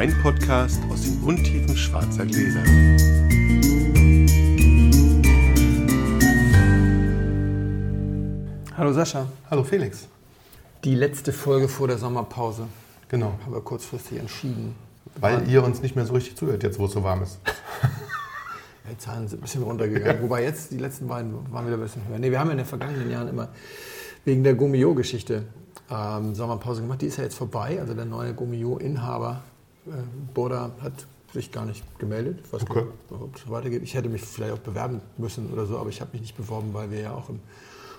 Weinpodcast aus den Untiefen schwarzer Gläser. Hallo Sascha. Hallo Felix. Die letzte Folge vor der Sommerpause Genau. haben wir kurzfristig entschieden. Weil ihr uns nicht mehr so richtig zuhört, jetzt wo es so warm ist. Die Zahlen sind ein bisschen runtergegangen. Wobei jetzt die letzten beiden waren wieder ein bisschen höher. Nee, wir haben ja in den vergangenen Jahren immer wegen der Gummio-Geschichte ähm, Sommerpause gemacht. Die ist ja jetzt vorbei. Also der neue Gummio-Inhaber Boda hat sich gar nicht gemeldet. Weiß Okay. ob es weitergeht. Ich hätte mich vielleicht auch bewerben müssen oder so, aber ich habe mich nicht beworben, weil wir ja auch im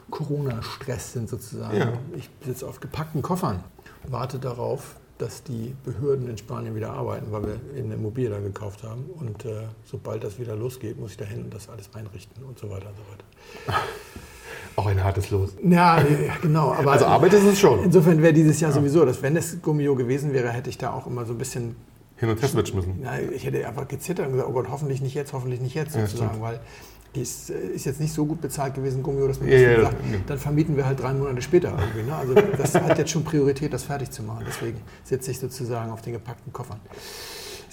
Corona-Stress sind sozusagen. Ja. Ich sitze auf gepackten Koffern, warte darauf, dass die Behörden in Spanien wieder arbeiten, weil wir eine Immobilie da gekauft haben. Und äh, sobald das wieder losgeht, muss ich dahin und das alles einrichten und so weiter und so weiter. Auch ein hartes Los. Ja, ja, genau. Also Arbeit ist es schon. Insofern wäre dieses Jahr sowieso, dass wenn es Gummio gewesen wäre, hätte ich da auch immer so ein bisschen, Hin und her switchen müssen. na, ich hätte einfach gezittert und gesagt, oh Gott, hoffentlich nicht jetzt, hoffentlich nicht jetzt Ja, sozusagen, stimmt. weil es äh, ist jetzt nicht so gut bezahlt gewesen, Gummio, dass man Ja, ja, sagt, ja. dann vermieten wir halt drei Monate später irgendwie. Ne? Also das hat jetzt schon Priorität, das fertig zu machen. Deswegen sitze ich sozusagen auf den gepackten Koffern.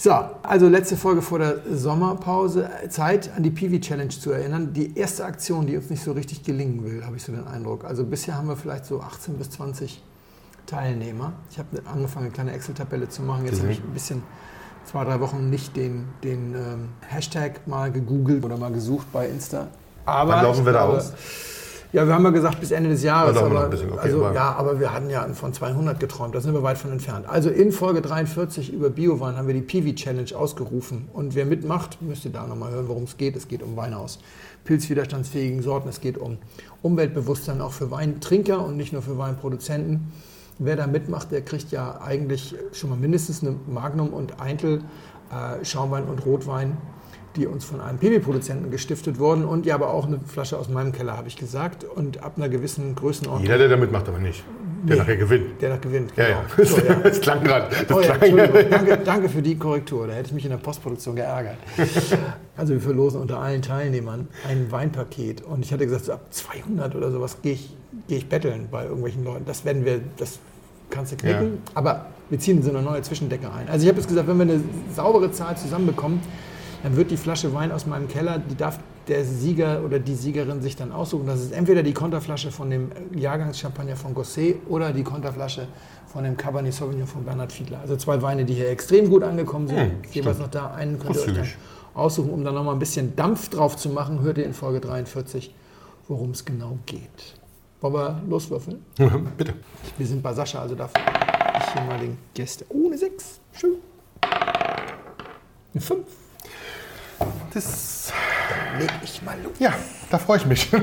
So, also letzte Folge vor der Sommerpause. Zeit, an die Piwi Challenge zu erinnern. Die erste Aktion, die uns nicht so richtig gelingen will, habe ich so den Eindruck. Also bisher haben wir vielleicht so 18 bis 20 Teilnehmer. Ich habe angefangen, eine kleine Excel-Tabelle zu machen. Jetzt habe ich ein bisschen zwei, drei Wochen nicht den, den ähm, Hashtag mal gegoogelt oder mal gesucht bei Insta. Aber Wann laufen wir da aus? Ja, wir haben ja gesagt bis Ende des Jahres. Noch aber, okay, also, ja, aber wir hatten ja von 200 geträumt. Da sind wir weit von entfernt. Also in Folge 43 über Biowein haben wir die Piwi Challenge ausgerufen. Und wer mitmacht, müsst ihr da nochmal hören, worum es geht. Es geht um Wein aus pilzwiderstandsfähigen Sorten. Es geht um Umweltbewusstsein auch für Weintrinker und nicht nur für Weinproduzenten. Wer da mitmacht, der kriegt ja eigentlich schon mal mindestens eine Magnum und Eintel äh, Schaumwein und Rotwein, die uns von einem Piwi-Produzenten gestiftet wurden. Und ja, aber auch eine Flasche aus meinem Keller, habe ich gesagt. Und ab einer gewissen Größenordnung, Jeder, der da mitmacht, aber nicht. Der Nee. nachher gewinnt. der da gewinnt. Ja, ja. genau. So, ja. Das klang gerade. Oh ja, danke, danke für die Korrektur. Da hätte ich mich in der Postproduktion geärgert. Also wir verlosen unter allen Teilnehmern ein Weinpaket. Und ich hatte gesagt, so ab 200 oder sowas gehe ich, gehe ich betteln bei irgendwelchen Leuten. Das werden wir, das kannst du knicken. Ja. Aber wir ziehen so eine neue Zwischendecke ein. Also ich habe jetzt gesagt, wenn wir eine saubere Zahl zusammenbekommen, dann wird die Flasche Wein aus meinem Keller, die darf der Sieger oder die Siegerin sich dann aussuchen. Das ist entweder die Konterflasche von dem Jahrgangschampagner von Gosset oder die Konterflasche von dem Cabernet Sauvignon von Bernhard Fiedler. Also zwei Weine, die hier extrem gut angekommen sind. Hm, Jeweils noch da einen könnt ihr euch aussuchen, um dann nochmal ein bisschen Dampf drauf zu machen. Hört ihr in Folge 43, worum es genau geht. Wollen wir loswürfeln? Bitte. Wir sind bei Sascha, also darf ich hier mal den Gäste. Oh, eine 6. Schön. Eine 5. Das, Leg ich mal los. ja, da freue ich mich.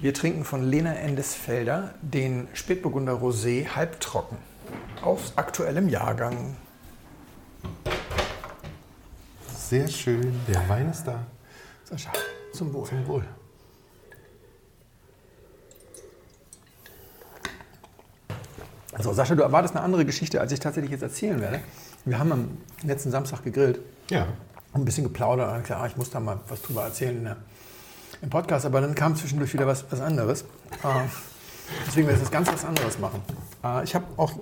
Wir trinken von Lena Endesfelder den Spätburgunder Rosé halbtrocken. Aus aktuellem Jahrgang. Sehr schön. Der Wein ist da. Sascha, zum Wohl. Zum Wohl. Also Sascha, du erwartest eine andere Geschichte, als ich tatsächlich jetzt erzählen werde. Wir haben am letzten Samstag gegrillt. Ja. ein bisschen geplaudert und dann klar, ich muss da mal was drüber erzählen in der, im Podcast, aber dann kam zwischendurch wieder was, was anderes. Äh, deswegen werde ich das ganz was anderes machen. Äh, ich habe auch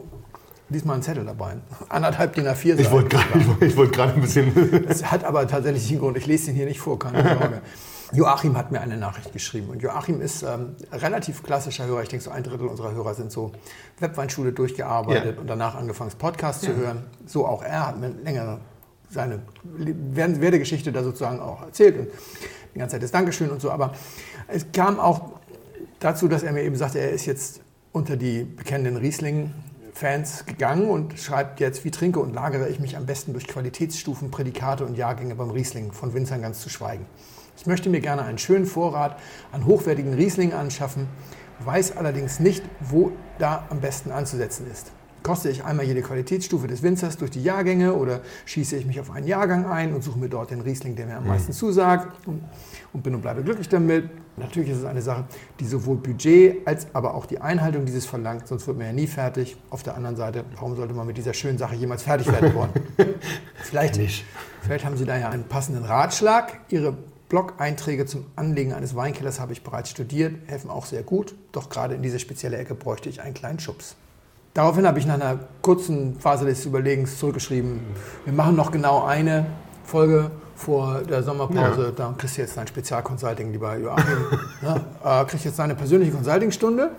diesmal einen Zettel dabei. Anderthalb DIN A4 Ich wollte gerade ich wollte- gerade ein bisschen. Das hat aber tatsächlich den Grund, ich lese den hier nicht vor, keine Sorge. Joachim hat mir eine Nachricht geschrieben und Joachim ist ähm, relativ klassischer Hörer. Ich denke, so ein Drittel unserer Hörer sind so Webweinschule durchgearbeitet Ja. und danach angefangen, Podcast zu hören. So auch er hat mir länger seine Werde- Werdegeschichte da sozusagen auch erzählt und die ganze Zeit das Dankeschön und so. Aber es kam auch dazu, dass er mir eben sagte, er ist jetzt unter die bekennenden Riesling-Fans gegangen und schreibt jetzt, wie trinke und lagere ich mich am besten durch Qualitätsstufen, Prädikate und Jahrgänge beim Riesling, von Winzern ganz zu schweigen. Ich möchte mir gerne einen schönen Vorrat an hochwertigen Riesling anschaffen, weiß allerdings nicht, wo da am besten anzusetzen ist. Koste ich einmal jede Qualitätsstufe des Winzers durch die Jahrgänge oder schieße ich mich auf einen Jahrgang ein und suche mir dort den Riesling, der mir am meisten zusagt und, und bin und bleibe glücklich damit. Natürlich ist es eine Sache, die sowohl Budget als aber auch die Einhaltung dieses verlangt, sonst wird man ja nie fertig. Auf der anderen Seite, warum sollte man mit dieser schönen Sache jemals fertig werden wollen? Vielleicht Nicht. Vielleicht haben Sie da ja einen passenden Ratschlag. Ihre Blog-Einträge zum Anlegen eines Weinkellers habe ich bereits studiert, helfen auch sehr gut. Doch gerade in diese spezielle Ecke bräuchte ich einen kleinen Schubs. Daraufhin habe ich nach einer kurzen Phase des Überlegens zurückgeschrieben, wir machen noch genau eine Folge vor der Sommerpause. Ja. Da kriegst du jetzt dein Spezialconsulting, lieber Joachim. ne? äh, kriegst jetzt deine persönliche Consulting-Stunde.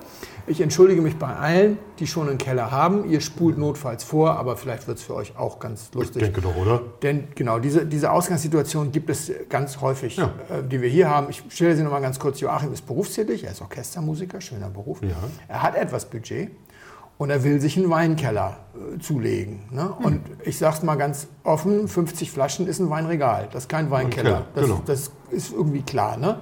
Ich entschuldige mich bei allen, die schon einen Keller haben. Ihr spult notfalls vor, aber vielleicht wird es für euch auch ganz Ich lustig. denke doch, oder? Denn genau, diese, diese Ausgangssituation gibt es ganz häufig, Ja. äh, die wir hier haben. Ich stelle sie nochmal ganz kurz. Joachim ist berufstätig, er ist Orchestermusiker, schöner Beruf. Ja. Er hat etwas Budget und er will sich einen Weinkeller äh, zulegen. Ne? Hm. Und ich sage es mal ganz offen, 50 Flaschen ist ein Weinregal, das ist kein Weinkeller. Keller, das, genau. das ist irgendwie klar. Ne?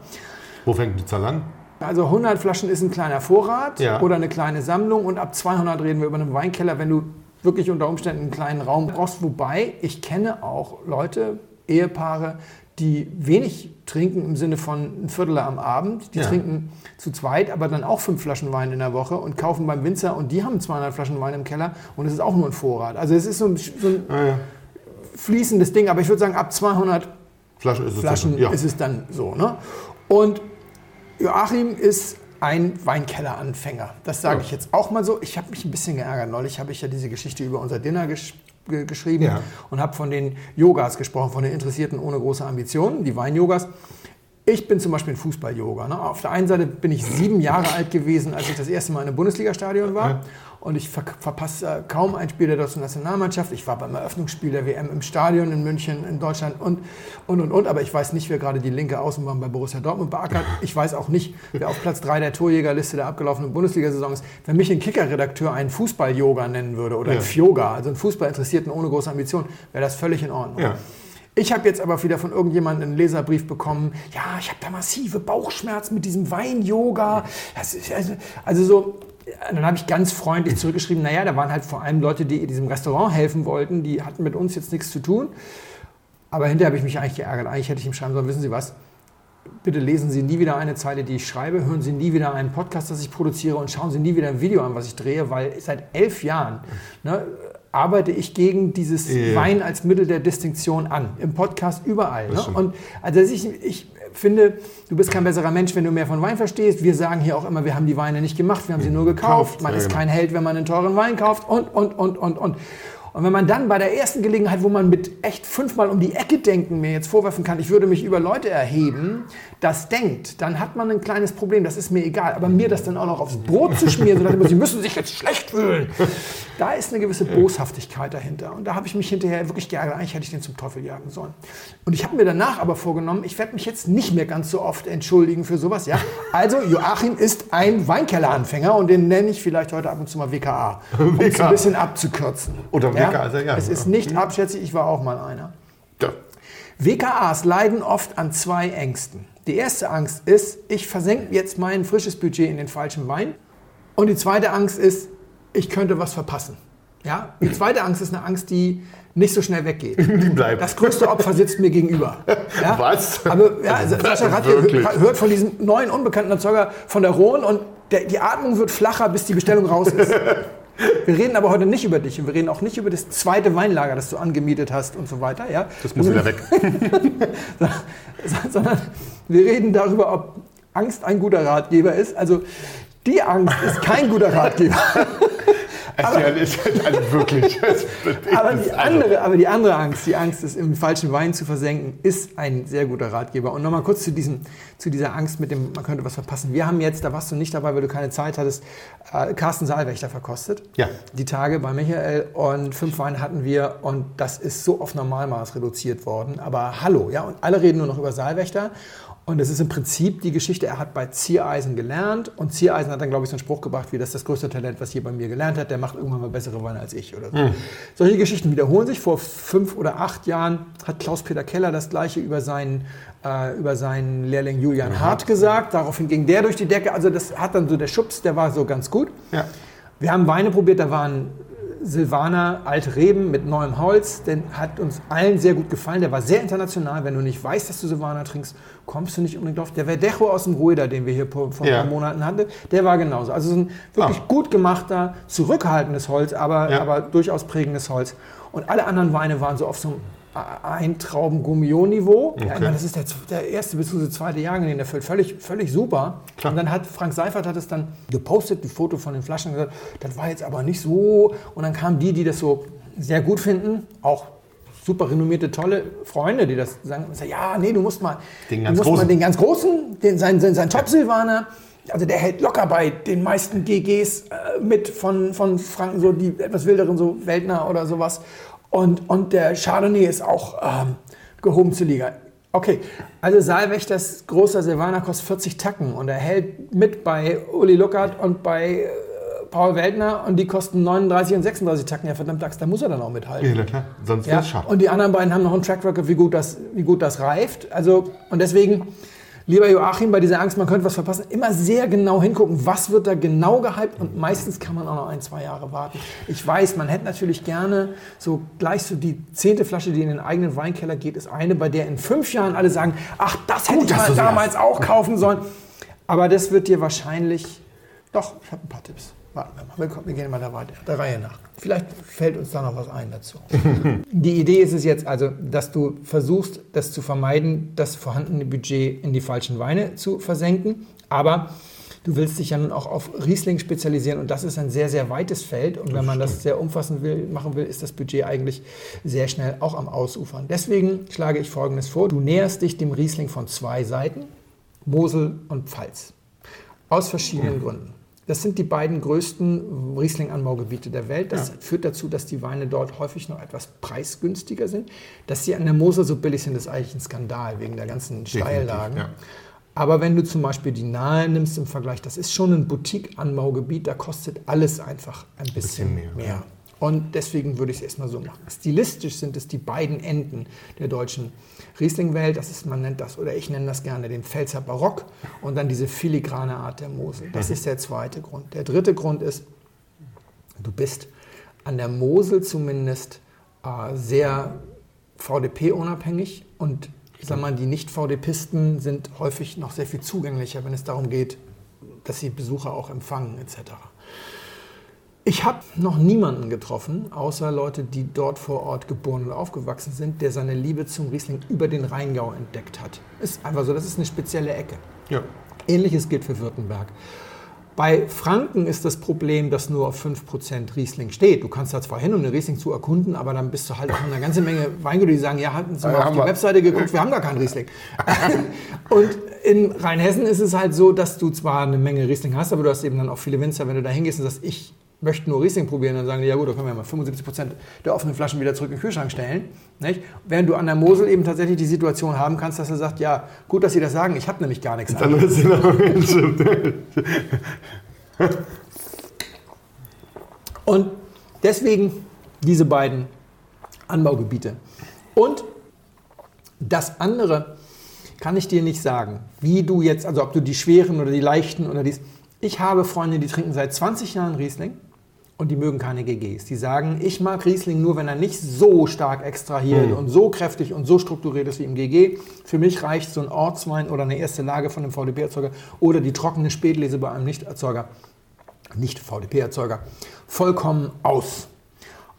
Wo fängt die Zahl an? Also 100 Flaschen ist ein kleiner Vorrat Ja. oder eine kleine Sammlung und ab 200 reden wir über einen Weinkeller, wenn du wirklich unter Umständen einen kleinen Raum brauchst. Wobei ich kenne auch Leute, Ehepaare, die wenig trinken im Sinne von ein Viertel am Abend. Die Ja. trinken zu zweit, aber dann auch fünf Flaschen Wein in der Woche und kaufen beim Winzer und die haben 200 Flaschen Wein im Keller und es ist auch nur ein Vorrat. Also es ist so ein, so ein Ah, ja. fließendes Ding, aber ich würde sagen, ab 200 Flaschen ist es. Flaschen ja. ist es dann so. Ne? Und Joachim ist ein Weinkelleranfänger. Das sage ich jetzt auch mal so. Ich habe mich ein bisschen geärgert. Neulich habe ich ja diese Geschichte über unser Dinner gesch ge geschrieben Ja. und habe von den Yogas gesprochen, von den Interessierten ohne große Ambitionen, die Wein-Yogas. Ich bin zum Beispiel ein Fußball-Yoga. Ne? Auf der einen Seite bin ich sieben Jahre alt gewesen, als ich das erste Mal in einem Bundesliga-Stadion war. Und ich ver verpasse kaum ein Spiel der deutschen Nationalmannschaft. Ich war beim Eröffnungsspiel der WM im Stadion in München, in Deutschland und, und, und, und. Aber ich weiß nicht, wer gerade die linke Außenbahn bei Borussia Dortmund beackert. Ich weiß auch nicht, wer auf Platz 3 der Torjägerliste der abgelaufenen Bundesliga-Saison ist. Wenn mich ein Kicker-Redakteur einen Fußball-Yoga nennen würde oder Ja. ein Fjoga, also einen Fußballinteressierten ohne große Ambition, wäre das völlig in Ordnung. Ja. Ich habe jetzt aber wieder von irgendjemandem einen Leserbrief bekommen. Ja, ich habe da massive Bauchschmerzen mit diesem Wein-Yoga. Also, also so, dann habe ich ganz freundlich zurückgeschrieben, naja, da waren halt vor allem Leute, die diesem Restaurant helfen wollten, die hatten mit uns jetzt nichts zu tun. Aber hinterher habe ich mich eigentlich geärgert. Eigentlich hätte ich ihm schreiben sollen, wissen Sie was, bitte lesen Sie nie wieder eine Zeile, die ich schreibe, hören Sie nie wieder einen Podcast, das ich produziere und schauen Sie nie wieder ein Video an, was ich drehe, weil seit elf Jahren ne, arbeite ich gegen dieses Ja. Wein als Mittel der Distinktion an. Im Podcast überall. Ne? Und also ich, ich finde, du bist kein besserer Mensch, wenn du mehr von Wein verstehst. Wir sagen hier auch immer, wir haben die Weine nicht gemacht, wir haben sie nur gekauft. Man ist genau. kein Held, wenn man einen teuren Wein kauft und, und, und, und, und. Und wenn man dann bei der ersten Gelegenheit, wo man mit echt fünfmal um die Ecke denken, mir jetzt vorwerfen kann, ich würde mich über Leute erheben, das denkt, dann hat man ein kleines Problem, das ist mir egal. Aber mir das dann auch noch aufs Brot zu schmieren, so sie müssen sich jetzt schlecht fühlen, da ist eine gewisse Boshaftigkeit dahinter. Und da habe ich mich hinterher wirklich geärgert, eigentlich hätte ich den zum Teufel jagen sollen. Und ich habe mir danach aber vorgenommen, ich werde mich jetzt nicht mehr ganz so oft entschuldigen für sowas. Ja? Also Joachim ist ein Weinkelleranfänger und den nenne ich vielleicht heute ab und zu mal WKA, um es ein bisschen abzukürzen. Oder WKA ja Es ist nicht abschätzig, ich war auch mal einer. Ja. WKAs leiden oft an zwei Ängsten. Die erste Angst ist, ich versenke jetzt mein frisches Budget in den falschen Wein. Und die zweite Angst ist, ich könnte was verpassen. Ja? Die zweite Angst ist eine Angst, die nicht so schnell weggeht. Die bleibt. Das größte Opfer sitzt mir gegenüber. Ja? Was? Aber ja, Sascha Radke hört von diesem neuen unbekannten Erzeuger von der Rhone und der, die Atmung wird flacher, bis die Bestellung raus ist. Wir reden aber heute nicht über dich und wir reden auch nicht über das zweite Weinlager, das du angemietet hast und so weiter. Ja? Das muss wieder weg. sondern wir reden darüber, ob Angst ein guter Ratgeber ist. Also die Angst ist kein guter Ratgeber. Also, ja, ist halt also wirklich. Aber die, andere, aber die andere Angst, die Angst, es im falschen Wein zu versenken, ist ein sehr guter Ratgeber. Und nochmal kurz zu, diesem, zu dieser Angst mit dem, man könnte was verpassen. Wir haben jetzt, da warst du nicht dabei, weil du keine Zeit hattest, äh, Carsten Saalwächter verkostet. Ja. Die Tage bei Michael und fünf Weine hatten wir und das ist so auf Normalmaß reduziert worden. Aber hallo, ja, und alle reden nur noch über Saalwächter. Und es ist im Prinzip die Geschichte, er hat bei Ziereisen gelernt und Ziereisen hat dann, glaube ich, so einen Spruch gebracht, wie das ist das größte Talent, was je bei mir gelernt hat, der macht irgendwann mal bessere Weine als ich oder so. Solche Geschichten wiederholen sich. Vor fünf oder acht Jahren hat Klaus-Peter Keller das Gleiche über seinen, äh, über seinen Lehrling Julian Hart gesagt. Daraufhin ging der durch die Decke. Also das hat dann so der Schubs, der war so ganz gut. Ja. Wir haben Weine probiert, da waren Silvaner alte Reben mit neuem Holz. Den hat uns allen sehr gut gefallen. Der war sehr international. Wenn du nicht weißt, dass du Silvaner trinkst, kommst du nicht unbedingt drauf. Der Verdecho aus dem Rueda, den wir hier vor vor ein Ja. paar Monaten hatten, der war genauso. Also so ein wirklich Ah. gut gemachter, zurückhaltendes Holz, aber, Ja. aber durchaus prägendes Holz. Und alle anderen Weine waren so auf so einem Eintrauben-Gummio-Niveau. Ja, ich meine, das ist der, der erste bzw. zweite Jahrgang, den erfüllt. Völlig, völlig super. Klar. Und dann hat Frank Seifert hat es dann gepostet, ein Foto von den Flaschen, gesagt, das war jetzt aber nicht so. Und dann kamen die, die das so sehr gut finden, auch super renommierte, tolle Freunde, die das sagen, ja, nee, du musst mal Den ganz musst mal großen. den ganz großen, den, sein, sein, sein Top-Silvaner, also der hält locker bei den meisten GGs äh, mit von, von Franken, so die etwas wilderen, so Weltner oder sowas. Und, und der Chardonnay ist auch ähm, gehoben zur Liga. Okay, also Saalwächters großer Silvaner kostet 40 Tacken und er hält mit bei Uli Luckert und bei äh, Paul Weltner und die kosten 39 und 36 Tacken. Ja, verdammt, Axt, da muss er dann auch mithalten. Ja, klar. Sonst Ja, es schade. und die anderen beiden haben noch einen Track Record, wie gut das, wie gut das reift. Also, und deswegen, lieber Joachim, bei dieser Angst, man könnte was verpassen, immer sehr genau hingucken, was wird da genau gehypt und meistens kann man auch noch ein, zwei Jahre warten. Ich weiß, man hätte natürlich gerne so gleich so die zehnte Flasche, die in den eigenen Weinkeller geht, ist eine, bei der in fünf Jahren alle sagen, ach, das hätte Gut, ich mal damals auch kaufen sollen. Aber das wird dir wahrscheinlich, doch, ich habe ein paar Tipps. Warten wir mal, wir, kommen- wir gehen mal der, der Reihe nach. Vielleicht fällt uns da noch was ein dazu. Die Idee ist es jetzt also, dass du versuchst, das zu vermeiden, das vorhandene Budget in die falschen Weine zu versenken. Aber du willst dich ja nun auch auf Riesling spezialisieren und das ist ein sehr, sehr weites Feld. Und wenn man das sehr umfassend will, machen will, ist das Budget eigentlich sehr schnell auch am Ausufern. Deswegen schlage ich Folgendes vor. Du näherst dich dem Riesling von zwei Seiten, Mosel und Pfalz. Aus verschiedenen Gründen. Das sind die beiden größten Riesling-Anbaugebiete der Welt. Das führt dazu, dass die Weine dort häufig noch etwas preisgünstiger sind. Dass sie an der Mosel so billig sind, ist eigentlich ein Skandal wegen der ganzen Steillagen. ja. Aber wenn du zum Beispiel die Nahe nimmst im Vergleich, das ist schon ein Boutique-Anbaugebiet, da kostet alles einfach ein bisschen, bisschen mehr, mehr. ja. Und deswegen würde ich es erstmal so machen. Stilistisch sind es die beiden Enden der deutschen Riesling-Welt. Das ist, man nennt das, oder ich nenne das gerne den Pfälzer Barock und dann diese filigrane Art der Mosel. Das ist der zweite Grund. Der dritte Grund ist, du bist an der Mosel zumindest äh, sehr VDP-unabhängig und sag mal, die Nicht-VDPisten sind häufig noch sehr viel zugänglicher, wenn es darum geht, dass sie Besucher auch empfangen etc. Ich habe noch niemanden getroffen, außer Leute, die dort vor Ort geboren und aufgewachsen sind, der seine Liebe zum Riesling über den Rheingau entdeckt hat. Ist einfach so, das ist eine spezielle Ecke. Ja. Ähnliches gilt für Württemberg. Bei Franken ist das Problem, dass nur auf 5% Riesling steht. Du kannst da zwar hin, um eine Riesling zu erkunden, aber dann bist du halt auch eine ganze Menge Weingüter, die sagen, ja, hatten Sie mal Ja, auf die wir. Webseite geguckt, wir haben gar keinen Riesling. Und in Rheinhessen ist es halt so, dass du zwar eine Menge Riesling hast, aber du hast eben dann auch viele Winzer, wenn du da hingehst und sagst, ich möchte nur Riesling probieren, dann sagen die, ja gut, da können wir mal 75% der offenen Flaschen wieder zurück in den Kühlschrank stellen. Nicht? Während du an der Mosel eben tatsächlich die Situation haben kannst, dass er sagt, ja, gut, dass Sie das sagen, ich habe nämlich gar nichts Dann ist. Und deswegen diese beiden Anbaugebiete. Und das andere kann ich dir nicht sagen, wie du jetzt, also ob du die schweren oder die leichten oder dies. Ich habe Freunde, die trinken seit 20 Jahren Riesling und die mögen keine GGs. Die sagen, ich mag Riesling nur, wenn er nicht so stark extrahiert und so kräftig und so strukturiert ist wie im GG. Für mich reicht so ein Ortswein oder eine erste Lage von einem VDP-Erzeuger oder die trockene Spätlese bei einem Nicht-Erzeuger nicht VDP-Erzeuger, vollkommen aus.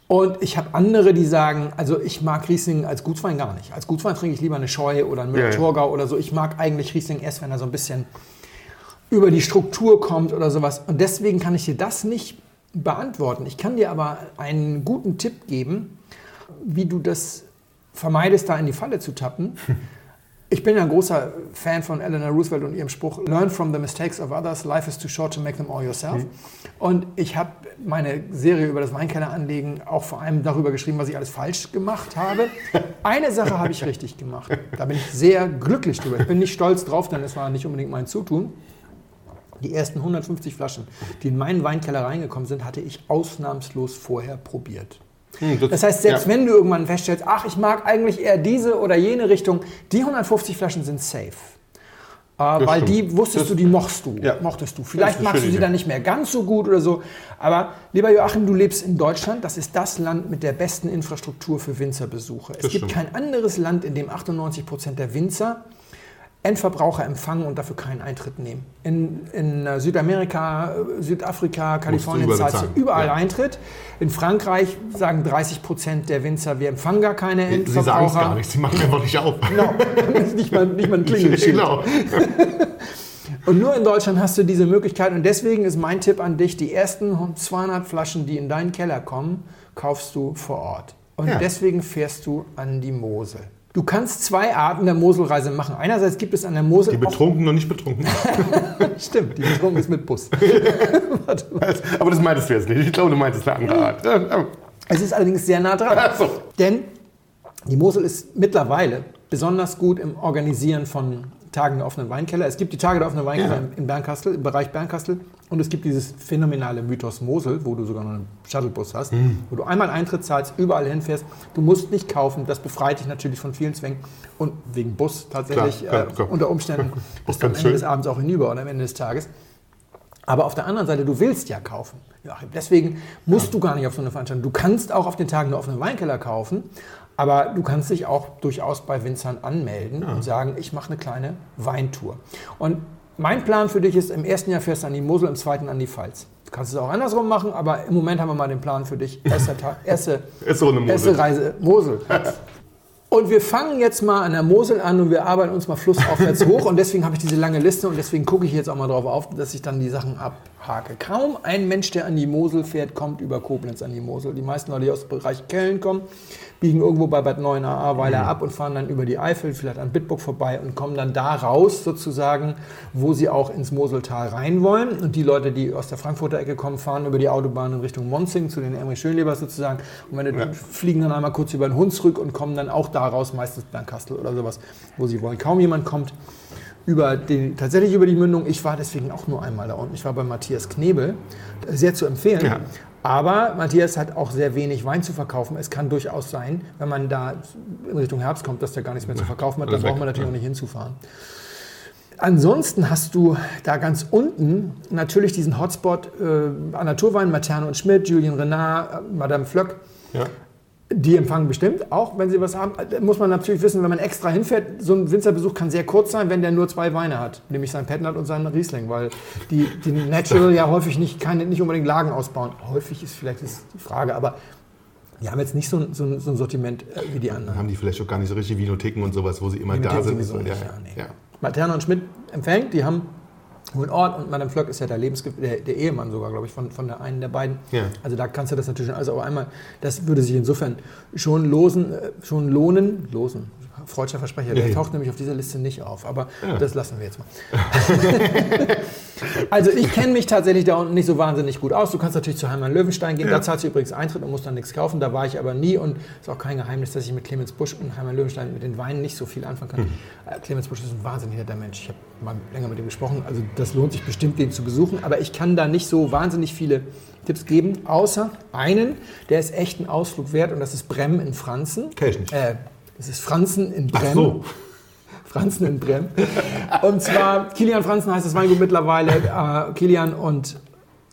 Und ich habe andere, die sagen, also ich mag Riesling als Gutswein gar nicht. Als Gutswein trinke ich lieber eine Scheu oder einen Ja, ja. Müller-Thurgau oder so. Ich mag eigentlich Riesling erst, wenn er so ein bisschen über die Struktur kommt oder sowas. Und deswegen kann ich dir das nicht beantworten. Ich kann dir aber einen guten Tipp geben, wie du das vermeidest, da in die Falle zu tappen. Ich bin ja ein großer Fan von Eleanor Roosevelt und ihrem Spruch, Learn from the mistakes of others, life is too short to make them all yourself. Und ich habe meine Serie über das Weinkelleranlegen auch vor allem darüber geschrieben, was ich alles falsch gemacht habe. Eine Sache habe ich richtig gemacht. Da bin ich sehr glücklich drüber. Ich bin nicht stolz drauf, denn es war nicht unbedingt mein Zutun. Die ersten 150 Flaschen, die in meinen Weinkeller reingekommen sind, hatte ich ausnahmslos vorher probiert. Hm, Das heißt, selbst ja. wenn du irgendwann feststellst, ach, ich mag eigentlich eher diese oder jene Richtung, die 150 Flaschen sind safe. Äh, weil stimmt. die wusstest Das- du, die mochtest du. Ja. Mochtest du. Vielleicht magst du sie Idee. dann nicht mehr ganz so gut oder so. Aber lieber Joachim, du lebst in Deutschland. Das ist das Land mit der besten Infrastruktur für Winzerbesuche. Es Das gibt stimmt. kein anderes Land, in dem 98 Prozent der Winzer Endverbraucher empfangen und dafür keinen Eintritt nehmen. In, in äh, Südamerika, äh, Südafrika, Kalifornien zahlst du überall Ja. Eintritt. In Frankreich sagen 30 Prozent der Winzer, wir empfangen gar keine Sie sagen es Endverbraucher. gar nicht, sie machen einfach nicht auf. Genau, nicht mal, nicht mal ein Klingelschild. genau. Und nur in Deutschland hast du diese Möglichkeit. Und deswegen ist mein Tipp an dich, die ersten 200 Flaschen, die in deinen Keller kommen, kaufst du vor Ort. Und Ja. deswegen fährst du an die Mosel. Du kannst zwei Arten der Moselreise machen. Einerseits gibt es an der Mosel Die betrunken und nicht betrunken. Stimmt, die betrunken ist mit Bus. Aber das meintest du jetzt nicht. Ich glaube, du meintest eine andere Art. Es ist allerdings sehr nah dran. Ach so. Denn die Mosel ist mittlerweile besonders gut im Organisieren von Tagen der offenen Weinkeller. Es gibt die Tage der offenen Weinkeller Ja. in Bernkastel, im Bereich Bernkastel. Und es gibt dieses phänomenale Mythos Mosel, wo du sogar noch einen Shuttlebus hast, Hm. wo du einmal Eintritt zahlst, überall hinfährst. Du musst nicht kaufen. Das befreit dich natürlich von vielen Zwängen. Und wegen Bus tatsächlich Klar, klar, äh, klar. unter Umständen bist du am Ende schön. des Abends auch hinüber oder am Ende des Tages. Aber auf der anderen Seite, du willst ja kaufen. Joachim. Deswegen musst du gar nicht auf so eine Veranstaltung. Du kannst auch auf den Tagen der offenen Weinkeller kaufen, aber du kannst dich auch durchaus bei Winzern anmelden und sagen, ich mache eine kleine Weintour. Und mein Plan für dich ist, im ersten Jahr fährst du an die Mosel, im zweiten an die Pfalz. Du kannst es auch andersrum machen, aber im Moment haben wir mal den Plan für dich. Erster Tag, erste, Erste Runde Mosel. erste Reise Mosel. Und wir fangen jetzt mal an der Mosel an und wir arbeiten uns mal flussaufwärts hoch. Und deswegen habe ich diese lange Liste und deswegen gucke ich jetzt auch mal darauf auf, dass ich dann die Sachen abhake. Kaum ein Mensch, der an die Mosel fährt, kommt über Koblenz an die Mosel. Die meisten Leute, die aus dem Bereich Köln kommen, biegen irgendwo bei Bad 9 Ahrweiler ab und fahren dann über die Eifel, vielleicht an Bitburg vorbei und kommen dann da raus sozusagen, wo sie auch ins Moseltal rein wollen. Und die Leute, die aus der Frankfurter Ecke kommen, fahren über die Autobahn in Richtung Monzing zu den Emmerich Schönlebers sozusagen. Und wenn die fliegen dann einmal kurz über den Hunsrück und kommen dann auch da raus, meistens Bernkastel oder sowas, wo sie wollen. Kaum jemand kommt über die, tatsächlich über die Mündung. Ich war deswegen auch nur einmal da unten. Ich war bei Matthias Knebel, sehr zu empfehlen. Ja. Aber Matthias hat auch sehr wenig Wein zu verkaufen. Es kann durchaus sein, wenn man da in Richtung Herbst kommt, dass der gar nichts mehr zu verkaufen hat, weg. braucht man natürlich auch nicht hinzufahren. Ansonsten hast du da ganz unten natürlich diesen Hotspot äh, an Naturwein, Materne und Schmidt, Julien Renard, äh, Madame Flöck. Ja. Die empfangen bestimmt, auch wenn sie was haben. Da muss man natürlich wissen, wenn man extra hinfährt, so ein Winzerbesuch kann sehr kurz sein, wenn der nur zwei Weine hat, nämlich sein Petnat und seinen Riesling, weil die, die Natural ja häufig nicht, keine, nicht unbedingt Lagen ausbauen. Häufig ist vielleicht ist die Frage, aber die haben jetzt nicht so ein, so ein, so ein Sortiment äh, wie die anderen. Haben die vielleicht auch gar nicht so richtig Vinotheken und sowas, wo sie immer da Vinotheken sind. sowieso ja, ja. ja. Materne und Schmidt empfängt, die haben einen Ort und Madame Flöck ist ja der, Lebensge der, der Ehemann sogar, glaube ich, von, von der einen der beiden. Ja. Also da kannst du das natürlich schon alles auf einmal, das würde sich insofern schon losen, äh, schon lohnen, losen, freudscher Versprecher, der Ja, ja. taucht nämlich auf dieser Liste nicht auf, aber Ja. das lassen wir jetzt mal. also ich kenne mich tatsächlich da unten nicht so wahnsinnig gut aus. Du kannst natürlich zu Heimann Löwenstein gehen, da zahlst du übrigens Eintritt und musst dann nichts kaufen, da war ich aber nie und ist auch kein Geheimnis, dass ich mit Clemens Busch und Heimann Löwenstein mit den Weinen nicht so viel anfangen kann. Äh, Clemens Busch ist ein wahnsinnig netter Mensch. Ich habe mal länger mit ihm gesprochen, also das lohnt sich bestimmt, den zu besuchen, aber ich kann da nicht so wahnsinnig viele Tipps geben, außer einen, der ist echt ein Ausflug wert und das ist Brem in Franzen. Kenn ich nicht. Äh, das ist Franzen in Brem. Ach so. Franzen in Brem. Und zwar, Kilian Franzen heißt das Weingut mittlerweile. Äh, Kilian und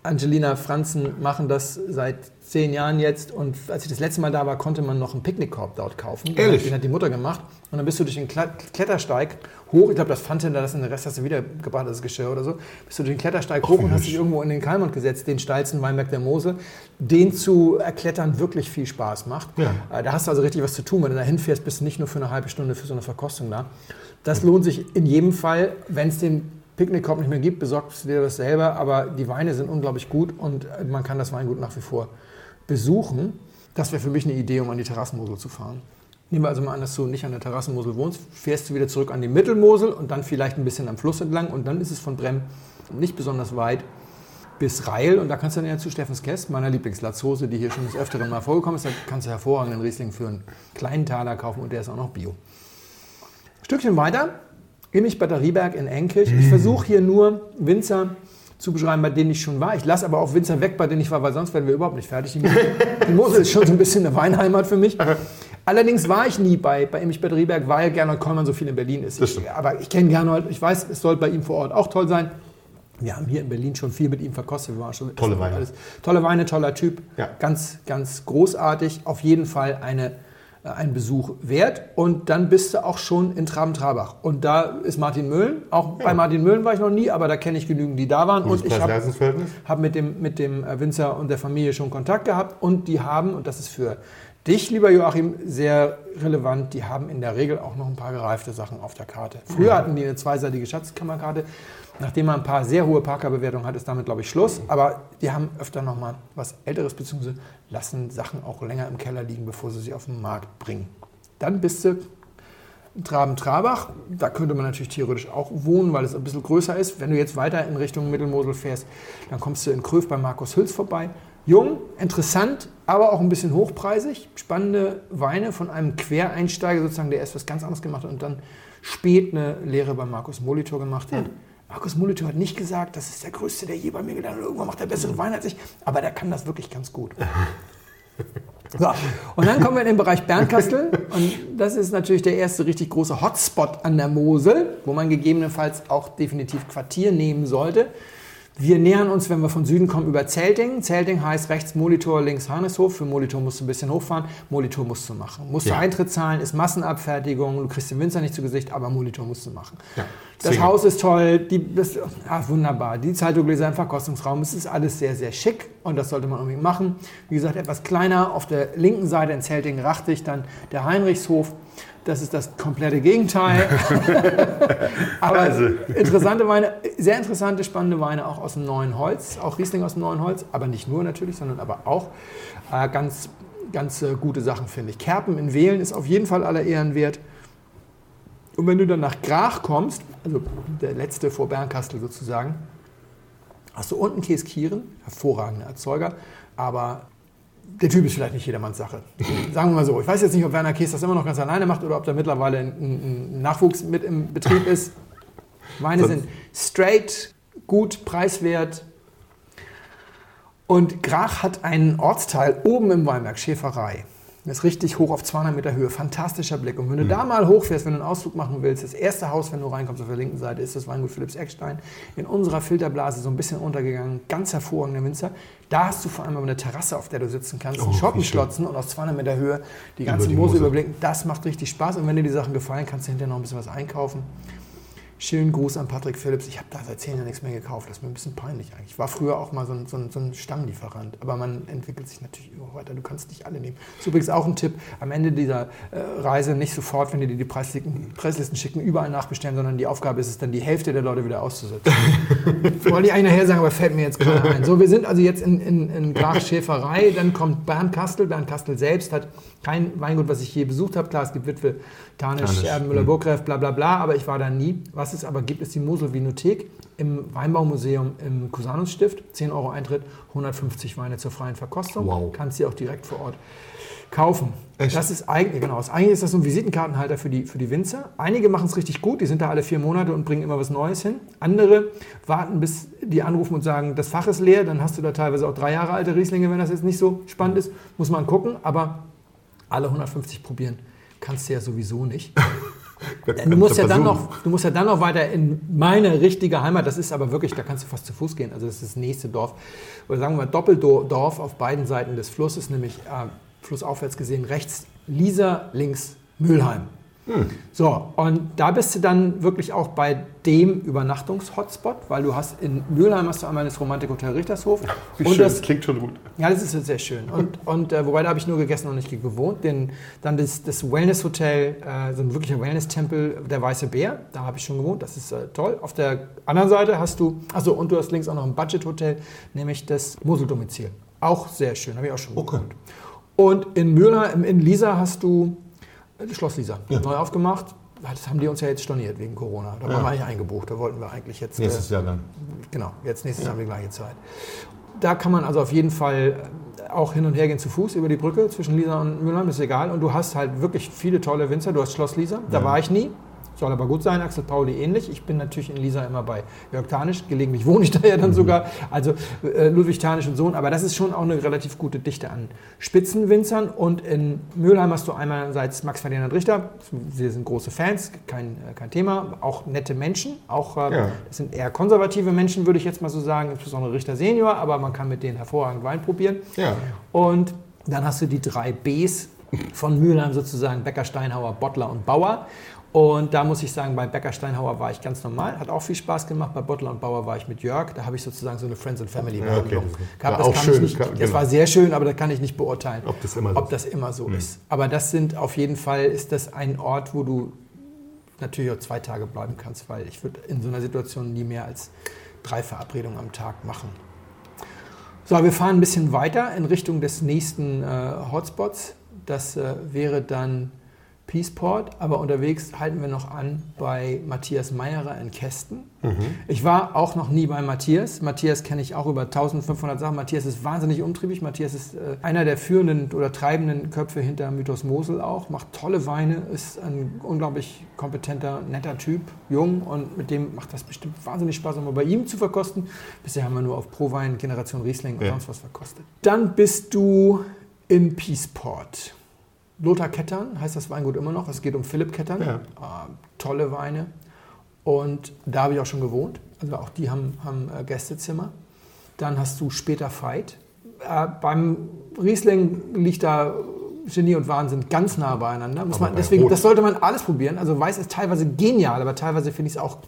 Angelina Franzen machen das seit zehn Jahren jetzt. Und als ich das letzte Mal da war, konnte man noch einen Picknickkorb dort kaufen. Den Ehrlich? hat- Den hat die Mutter gemacht. Und dann bist du durch den Klettersteig hoch. Ich glaube, das fand hinter, das in den Rest hast du wiedergebracht, das Geschirr oder so. Bist du durch den Klettersteig hoch und hast dich irgendwo in den Kalmund gesetzt, den steilsten Weinberg der Mosel. Den zu erklettern wirklich viel Spaß macht. Ja. Äh, Da hast du also richtig was zu tun. Wenn du da hinfährst, bist du nicht nur für eine halbe Stunde für so eine Verkostung da. Das lohnt sich in jedem Fall. Wenn es den Picknickkorb nicht mehr gibt, besorgst du dir das selber. Aber die Weine sind unglaublich gut und man kann das Weingut nach wie vor besuchen. Das wäre für mich eine Idee, um an die Terrassenmosel zu fahren. Nehmen wir also mal an, dass du nicht an der Terrassenmosel wohnst, fährst du wieder zurück an die Mittelmosel und dann vielleicht ein bisschen am Fluss entlang und dann ist es von Brem nicht besonders weit bis Reil und da kannst du dann ja zu Steffens Kest, meiner Lieblingslatzhose, die hier schon des Öfteren mal vorgekommen ist, da kannst du hervorragenden Riesling für einen kleinen Taler kaufen und der ist auch noch bio. Stückchen weiter, Immich Batterieberg in Enkirch. Ich versuche hier nur Winzer zu beschreiben, bei denen ich schon war. Ich lasse aber auch Winzer weg, bei denen ich war, weil sonst werden wir überhaupt nicht fertig. Die Mosel, ist schon so ein bisschen eine Weinheimat für mich. Allerdings war ich nie bei, bei Immich Batterieberg, weil Gernot Kollmann so viel in Berlin ist. Ich, aber ich kenne Gernot, ich weiß, es soll bei ihm vor Ort auch toll sein. Wir haben hier in Berlin schon viel mit ihm verkostet. Wir waren schon Tolle Weine. Tolle Weine, toller Typ. Ja. Ganz, ganz großartig. Auf jeden Fall eine, einen Besuch wert. Und dann bist du auch schon in Traben-Trabach. Und da ist Martin Möhlen. Auch bei Martin Möhlen war ich noch nie, aber da kenne ich genügend, die da waren. Gutes und ich habe habe mit dem, mit dem äh, Winzer und der Familie schon Kontakt gehabt und die haben, und das ist für dich, lieber Joachim, sehr relevant, die haben in der Regel auch noch ein paar gereifte Sachen auf der Karte. Früher hatten die eine zweiseitige Schatzkammerkarte. Nachdem man ein paar sehr hohe Parkerbewertungen hat, ist damit, glaube ich, Schluss. Aber die haben öfter noch mal was Älteres, beziehungsweise lassen Sachen auch länger im Keller liegen, bevor sie sie auf den Markt bringen. Dann bist du Traben-Trabach, da könnte man natürlich theoretisch auch wohnen, weil es ein bisschen größer ist. Wenn du jetzt weiter in Richtung Mittelmosel fährst, dann kommst du in Kröv bei Markus Hülz vorbei. Jung, interessant, aber auch ein bisschen hochpreisig. Spannende Weine von einem Quereinsteiger sozusagen, der erst was ganz anderes gemacht hat und dann spät eine Lehre bei Markus Molitor gemacht hat. Markus Molitor hat nicht gesagt, das ist der Größte, der je bei mir gelernt hat. Irgendwann macht er bessere Weine als ich, aber der kann das wirklich ganz gut. So, und dann kommen wir in den Bereich Bernkastel. Und das ist natürlich der erste richtig große Hotspot an der Mosel, wo man gegebenenfalls auch definitiv Quartier nehmen sollte. Wir nähern uns, wenn wir von Süden kommen, über Zelting. Zelting heißt rechts Molitor, links Harneshof. Für Molitor musst du ein bisschen hochfahren. Molitor musst du machen. Musst Ja. du Eintritt zahlen, ist Massenabfertigung. Du kriegst den Winzer nicht zu Gesicht, aber Molitor musst du machen. Ja. Das. Haus ist toll, die, das, ah, wunderbar. Die Zeitungsgläser im Verkostungsraum, es ist alles sehr, sehr schick und das sollte man unbedingt machen. Wie gesagt, etwas kleiner auf der linken Seite in Zelting-Rachtig dann der Heinrichshof. Das ist das komplette Gegenteil. Aber Also. interessante Weine, sehr interessante, spannende Weine auch aus dem neuen Holz, auch Riesling aus dem neuen Holz, aber nicht nur natürlich, sondern aber auch äh, ganz, ganz äh, gute Sachen, finde ich. Kerpen in Wählen ist auf jeden Fall aller Ehren wert. Und wenn du dann nach Grach kommst, also der letzte vor Bernkastel sozusagen, hast du unten Käskieren, hervorragender Erzeuger, aber der Typ ist vielleicht nicht jedermanns Sache. Sagen wir mal so. Ich weiß jetzt nicht, ob Werner Käs das immer noch ganz alleine macht oder ob da mittlerweile ein, ein Nachwuchs mit im Betrieb ist. Weine Sonst- sind straight, gut, preiswert. Und Grach hat einen Ortsteil oben im Weinberg, Schäferei. Das ist richtig hoch auf 200 Meter Höhe. Fantastischer Blick. Und wenn du da mal hochfährst, wenn du einen Ausflug machen willst, das erste Haus, wenn du reinkommst auf der linken Seite, ist das Weingut Philipps Eckstein. In unserer Filterblase so ein bisschen untergegangen. Ganz hervorragender Winzer. Da hast du vor allem eine Terrasse, auf der du sitzen kannst. Oh, einen wie Schottenschlotzen und aus 200 Meter Höhe die ganze die Mosel Mosel. überblicken. Das macht richtig Spaß. Und wenn dir die Sachen gefallen, kannst du hinterher noch ein bisschen was einkaufen. Schönen Gruß an Patrick Phillips. Ich habe da seit zehn Jahren nichts mehr gekauft. Das ist mir ein bisschen peinlich eigentlich. Ich war früher auch mal so ein, so ein, so ein Stammlieferant. Aber man entwickelt sich natürlich immer weiter. Du kannst nicht alle nehmen. Das ist übrigens auch ein Tipp. Am Ende dieser äh, Reise nicht sofort, wenn die dir die Preislisten, Preislisten schicken, überall nachbestellen, sondern die Aufgabe ist es dann, die Hälfte der Leute wieder auszusetzen. Wollte ich eigentlich nachher sagen, aber fällt mir jetzt gerade ein. So, wir sind also jetzt in, in, in Grach Schäferei. Dann kommt Bernd Kastel. Bernd Kastel selbst hat kein Weingut, was ich je besucht habe. Klar, es gibt Witwe Tarnisch, Erben, mhm. Müller-Burgreff, bla bla bla, aber ich war da nie. Was es aber gibt, ist die Mosel Vinothek im Weinbaumuseum im Cusanusstift. 10 Euro Eintritt, 150 Weine zur freien Verkostung. Wow. Kannst sie auch direkt vor Ort kaufen. Echt? Das ist eigentlich, genau, eigentlich ist das so ein Visitenkartenhalter für die, für die Winzer. Einige machen es richtig gut, die sind da alle vier Monate und bringen immer was Neues hin. Andere warten, bis die anrufen und sagen, das Fach ist leer, dann hast du da teilweise auch drei Jahre alte Rieslinge, wenn das jetzt nicht so spannend ist. Muss man gucken, aber alle 150 probieren kannst du ja sowieso nicht. Du musst, ja dann noch, du musst ja dann noch weiter in meine richtige Heimat, das ist aber wirklich, da kannst du fast zu Fuß gehen, also das ist das nächste Dorf. Oder sagen wir mal Doppeldorf auf beiden Seiten des Flusses, nämlich äh, flussaufwärts gesehen, rechts Lisa, links Mülheim. So, und da bist du dann wirklich auch bei dem Übernachtungs-Hotspot, weil du hast in Mülheim hast du einmal das Romantikhotel Richtershof. Wie und schön, das klingt schon gut. ja, das ist sehr schön. Und, und äh, wobei da habe ich nur gegessen und nicht gewohnt. Denn dann das, das Wellness-Hotel, äh, so ein wirklicher Wellness-Tempel, der Weiße Bär, da habe ich schon gewohnt. Das ist äh, toll. Auf der anderen Seite hast du, achso, und du hast links auch noch ein Budget-Hotel, nämlich das Moseldomizil. Auch sehr schön, habe ich auch schon Okay. gewohnt. Und in Mülheim, in Lisa hast du Schloss Lisa, neu aufgemacht. Das haben die uns ja jetzt storniert wegen Corona. Da waren wir eigentlich eingebucht. Da wollten wir eigentlich jetzt. äh, Nächstes Jahr dann. Genau, jetzt nächstes Jahr haben wir gleiche Zeit. Da kann man also auf jeden Fall auch hin und her gehen zu Fuß über die Brücke zwischen Lisa und Mülheim, ist egal. Und du hast halt wirklich viele tolle Winzer. Du hast Schloss Lisa, da war ich nie. Soll aber gut sein, Axel Pauli ähnlich. Ich bin natürlich in Lisa immer bei Jörg Tanisch. Gelegentlich wohne ich da ja dann sogar. Also äh, Ludwig Tanisch und Sohn. Aber das ist schon auch eine relativ gute Dichte an Spitzenwinzern. Und in Mülheim hast du einerseits Max Ferdinand Richter. Wir sind große Fans, kein, äh, kein Thema. Auch nette Menschen. Auch äh, Ja. das sind eher konservative Menschen, würde ich jetzt mal so sagen. Insbesondere Richter Senior. Aber man kann mit denen hervorragend Wein probieren. Ja. Und dann hast du die drei Bs von Mülheim sozusagen Becker, Steinhauer, Bottler und Bauer. Und da muss ich sagen, bei Becker Steinhauer war ich ganz normal, hat auch viel Spaß gemacht. Bei Bottler und Bauer war ich mit Jörg. Da habe ich sozusagen so eine Friends and Family Ja, okay. gehabt. War auch schön, Ich nicht, das genau. war sehr schön, aber da kann ich nicht beurteilen, Ob das immer so das immer so ist. Aber das sind auf jeden Fall ist das ein Ort, wo du natürlich auch zwei Tage bleiben kannst, weil ich würde in so einer Situation nie mehr als drei Verabredungen am Tag machen. So, wir fahren ein bisschen weiter in Richtung des nächsten äh, Hotspots. Das äh, wäre dann Peaceport, aber unterwegs halten wir noch an bei Matthias Meyerer in Kästen. Ich war auch noch nie bei Matthias. Matthias kenne ich auch über 1500 Sachen. Matthias ist wahnsinnig umtriebig. Matthias ist äh, einer der führenden oder treibenden Köpfe hinter Mythos Mosel auch, macht tolle Weine, ist ein unglaublich kompetenter, netter Typ, jung und mit dem macht das bestimmt wahnsinnig Spaß, auch mal bei ihm zu verkosten. Bisher haben wir nur auf Prowein, Generation Riesling und Ja. sonst was verkostet. Dann bist du in Peaceport. Lothar Kettern heißt das Weingut immer noch. Es geht um Philipp Kettern. Ja. Äh, tolle Weine. Und da habe ich auch schon gewohnt. Also auch die haben, haben äh, Gästezimmer. Dann hast du später Veit. Äh, beim Riesling liegt da Genie und Wahnsinn ganz nah beieinander. Muss Aber man, deswegen, Rot- das sollte man alles probieren. Also Weiß ist teilweise genial, aber teilweise finde ich es auch,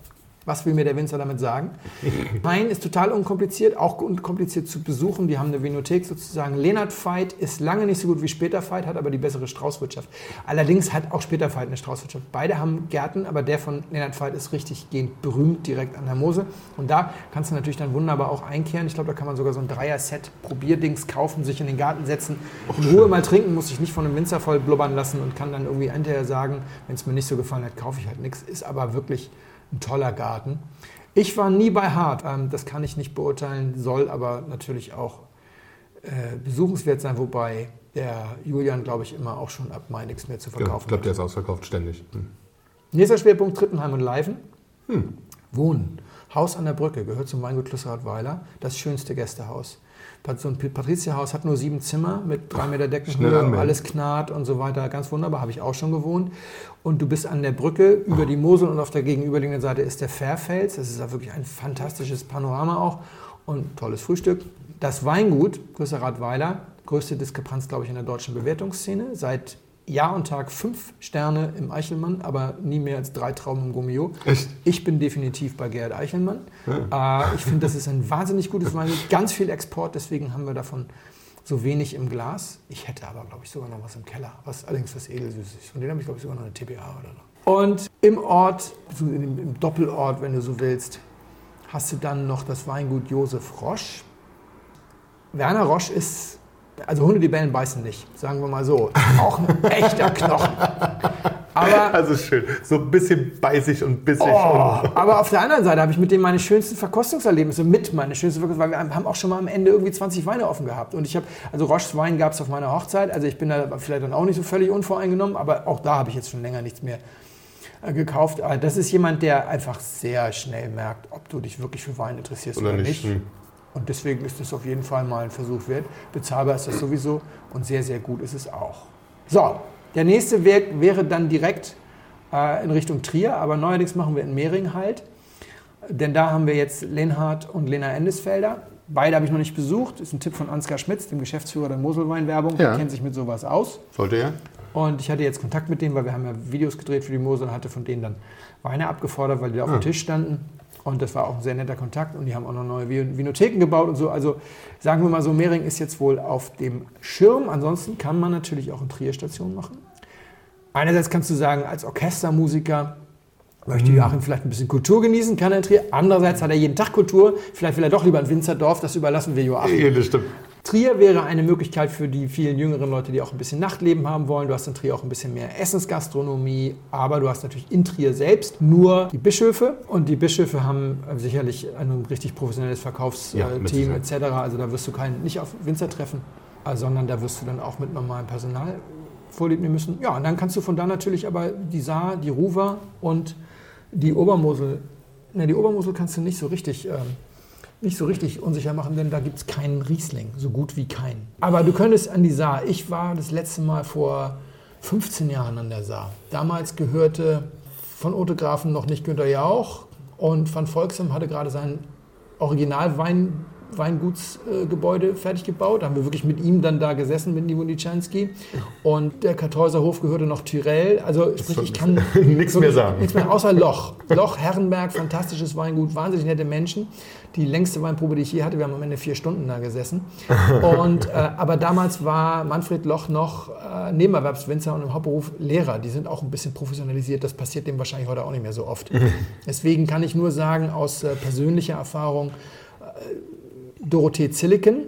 was will mir der Winzer damit sagen? Wein ist total unkompliziert, auch unkompliziert zu besuchen. Die haben eine Vinothek sozusagen. Lenart Veit ist lange nicht so gut wie Später Veit, hat aber die bessere Straußwirtschaft. Allerdings hat auch Später Veit eine Straußwirtschaft. Beide haben Gärten, aber der von Lenart Veit ist richtig gehend berühmt direkt an der Mosel. Und da kannst du natürlich dann wunderbar auch einkehren. Ich glaube, da kann man sogar so ein Dreier-Set Probierdings kaufen, sich in den Garten setzen, in Ruhe mal trinken, muss sich nicht von einem Winzer voll blubbern lassen und kann dann irgendwie hinterher sagen, wenn es mir nicht so gefallen hat, kaufe ich halt nichts. Ist aber wirklich ein toller Garten. Ich war nie bei Hart, ähm, das kann ich nicht beurteilen, soll aber natürlich auch äh, besuchenswert sein, wobei der Julian, glaube ich, immer auch schon ab Mai nichts mehr zu verkaufen ich glaube, der ist ausverkauft ständig. Hm. Nächster Schwerpunkt Trittenheim und Leifen. Wohnen. Haus an der Brücke gehört zum Weingut Klüsserath-Weiler. Das schönste Gästehaus. So ein Patrizierhaus hat nur sieben Zimmer mit drei Meter Deckenhöhe, alles knarrt und so weiter. Ganz wunderbar, habe ich auch schon gewohnt. Und du bist an der Brücke über die Mosel und auf der gegenüberliegenden Seite ist der Fährfels. Das ist wirklich ein fantastisches Panorama auch und tolles Frühstück. Das Weingut Klüsserath-Weiler, größte Diskrepanz, glaube ich, in der deutschen Bewertungsszene. Seit Jahr und Tag fünf Sterne im Eichelmann, aber nie mehr als drei Trauben im Gummio. Echt? Ich bin definitiv bei Gerhard Eichelmann. Äh, ich finde, das ist ein wahnsinnig gutes Weingut, ganz viel Export, deswegen haben wir davon so wenig im Glas. Ich hätte aber, glaube ich, sogar noch was im Keller, was allerdings was edelsüß ist. Von denen habe ich, glaube ich, sogar noch eine TBA oder so. Und im Ort, im Doppelort, wenn du so willst, hast du dann noch das Weingut Josef Rosch. Werner Rosch ist, also Hunde, die bellen, beißen nicht, sagen wir mal so. Auch ein echter Knochen. Aber Also schön. So ein bisschen beißig und bissig. Oh, aber auf der anderen Seite habe ich mit dem meine schönsten Verkostungserlebnisse, mit meine schönsten Verkostungserlebnisse, weil wir haben auch schon mal am Ende irgendwie 20 Weine offen gehabt. Und ich habe, also Roches Wein gab es auf meiner Hochzeit, also ich bin da vielleicht dann auch nicht so völlig unvoreingenommen, aber auch da habe ich jetzt schon länger nichts mehr äh, gekauft. Aber das ist jemand, der einfach sehr schnell merkt, ob du dich wirklich für Wein interessierst oder, Oder nicht. nicht, hm. Und deswegen ist es auf jeden Fall mal ein Versuch wert. Bezahlbar ist das sowieso und sehr, sehr gut ist es auch. So, der nächste Weg wäre dann direkt äh, in Richtung Trier, aber neuerdings machen wir in Mehring halt. Denn da haben wir jetzt Lenhard und Lena Endesfelder. Beide habe ich noch nicht besucht. Ist ein Tipp von Ansgar Schmitz, dem Geschäftsführer der Moselweinwerbung. Der Ja. kennt sich mit sowas aus. sollte er? Und ich hatte jetzt Kontakt mit denen, weil wir haben ja Videos gedreht für die Mosel und hatte von denen dann Weine abgefordert, weil die da auf dem Tisch standen. Und das war auch ein sehr netter Kontakt und die haben auch noch neue Vi- Vinotheken gebaut und so. Also sagen wir mal so, Mehring ist jetzt wohl auf dem Schirm. Ansonsten kann man natürlich auch eine Trier-Station machen. Einerseits kannst du sagen, als Orchestermusiker möchte Joachim vielleicht ein bisschen Kultur genießen, kann er in Trier. Andererseits hat er jeden Tag Kultur. Vielleicht will er doch lieber ein Winzerdorf, das überlassen wir Joachim. Ja, das stimmt. Trier wäre eine Möglichkeit für die vielen jüngeren Leute, die auch ein bisschen Nachtleben haben wollen. Du hast in Trier auch ein bisschen mehr Essensgastronomie, aber du hast natürlich in Trier selbst nur die Bischöfe und die Bischöfe haben äh, sicherlich ein richtig professionelles Ja, Verkaufsteam Sicherheit. etc. Also da wirst du keinen nicht auf Winzer treffen, äh, sondern da wirst du dann auch mit normalem Personal vorlieb nehmen müssen. Ja, und dann kannst du von da natürlich aber die Saar, die Ruwer und die Obermosel, ne, die Obermosel kannst du nicht so richtig ähm, nicht so richtig unsicher machen, denn da gibt es keinen Riesling, so gut wie keinen. Aber du könntest an die Saar. Ich war das letzte Mal vor 15 Jahren an der Saar. Damals gehörte von Otegrafen noch nicht Günter Jauch und Van Volksem hatte gerade seinen Originalwein Weingutsgebäude fertig gebaut. Da haben wir wirklich mit ihm dann da gesessen, mit Nivo Nichanski. Und der Kartäuser Hof gehörte noch Tyrell. Also sprich, ich kann Nichts mehr sagen. Nichts mehr, außer Loch. Loch, Herrenberg, fantastisches Weingut, wahnsinnig nette Menschen. Die längste Weinprobe, die ich je hatte, wir haben am Ende vier Stunden da gesessen. Und, äh, aber damals war Manfred Loch noch äh, Nebenerwerbswinzer und im Hauptberuf Lehrer. Die sind auch ein bisschen professionalisiert. Das passiert dem wahrscheinlich heute auch nicht mehr so oft. Deswegen kann ich nur sagen, aus äh, persönlicher Erfahrung, Dorothee Zilliken.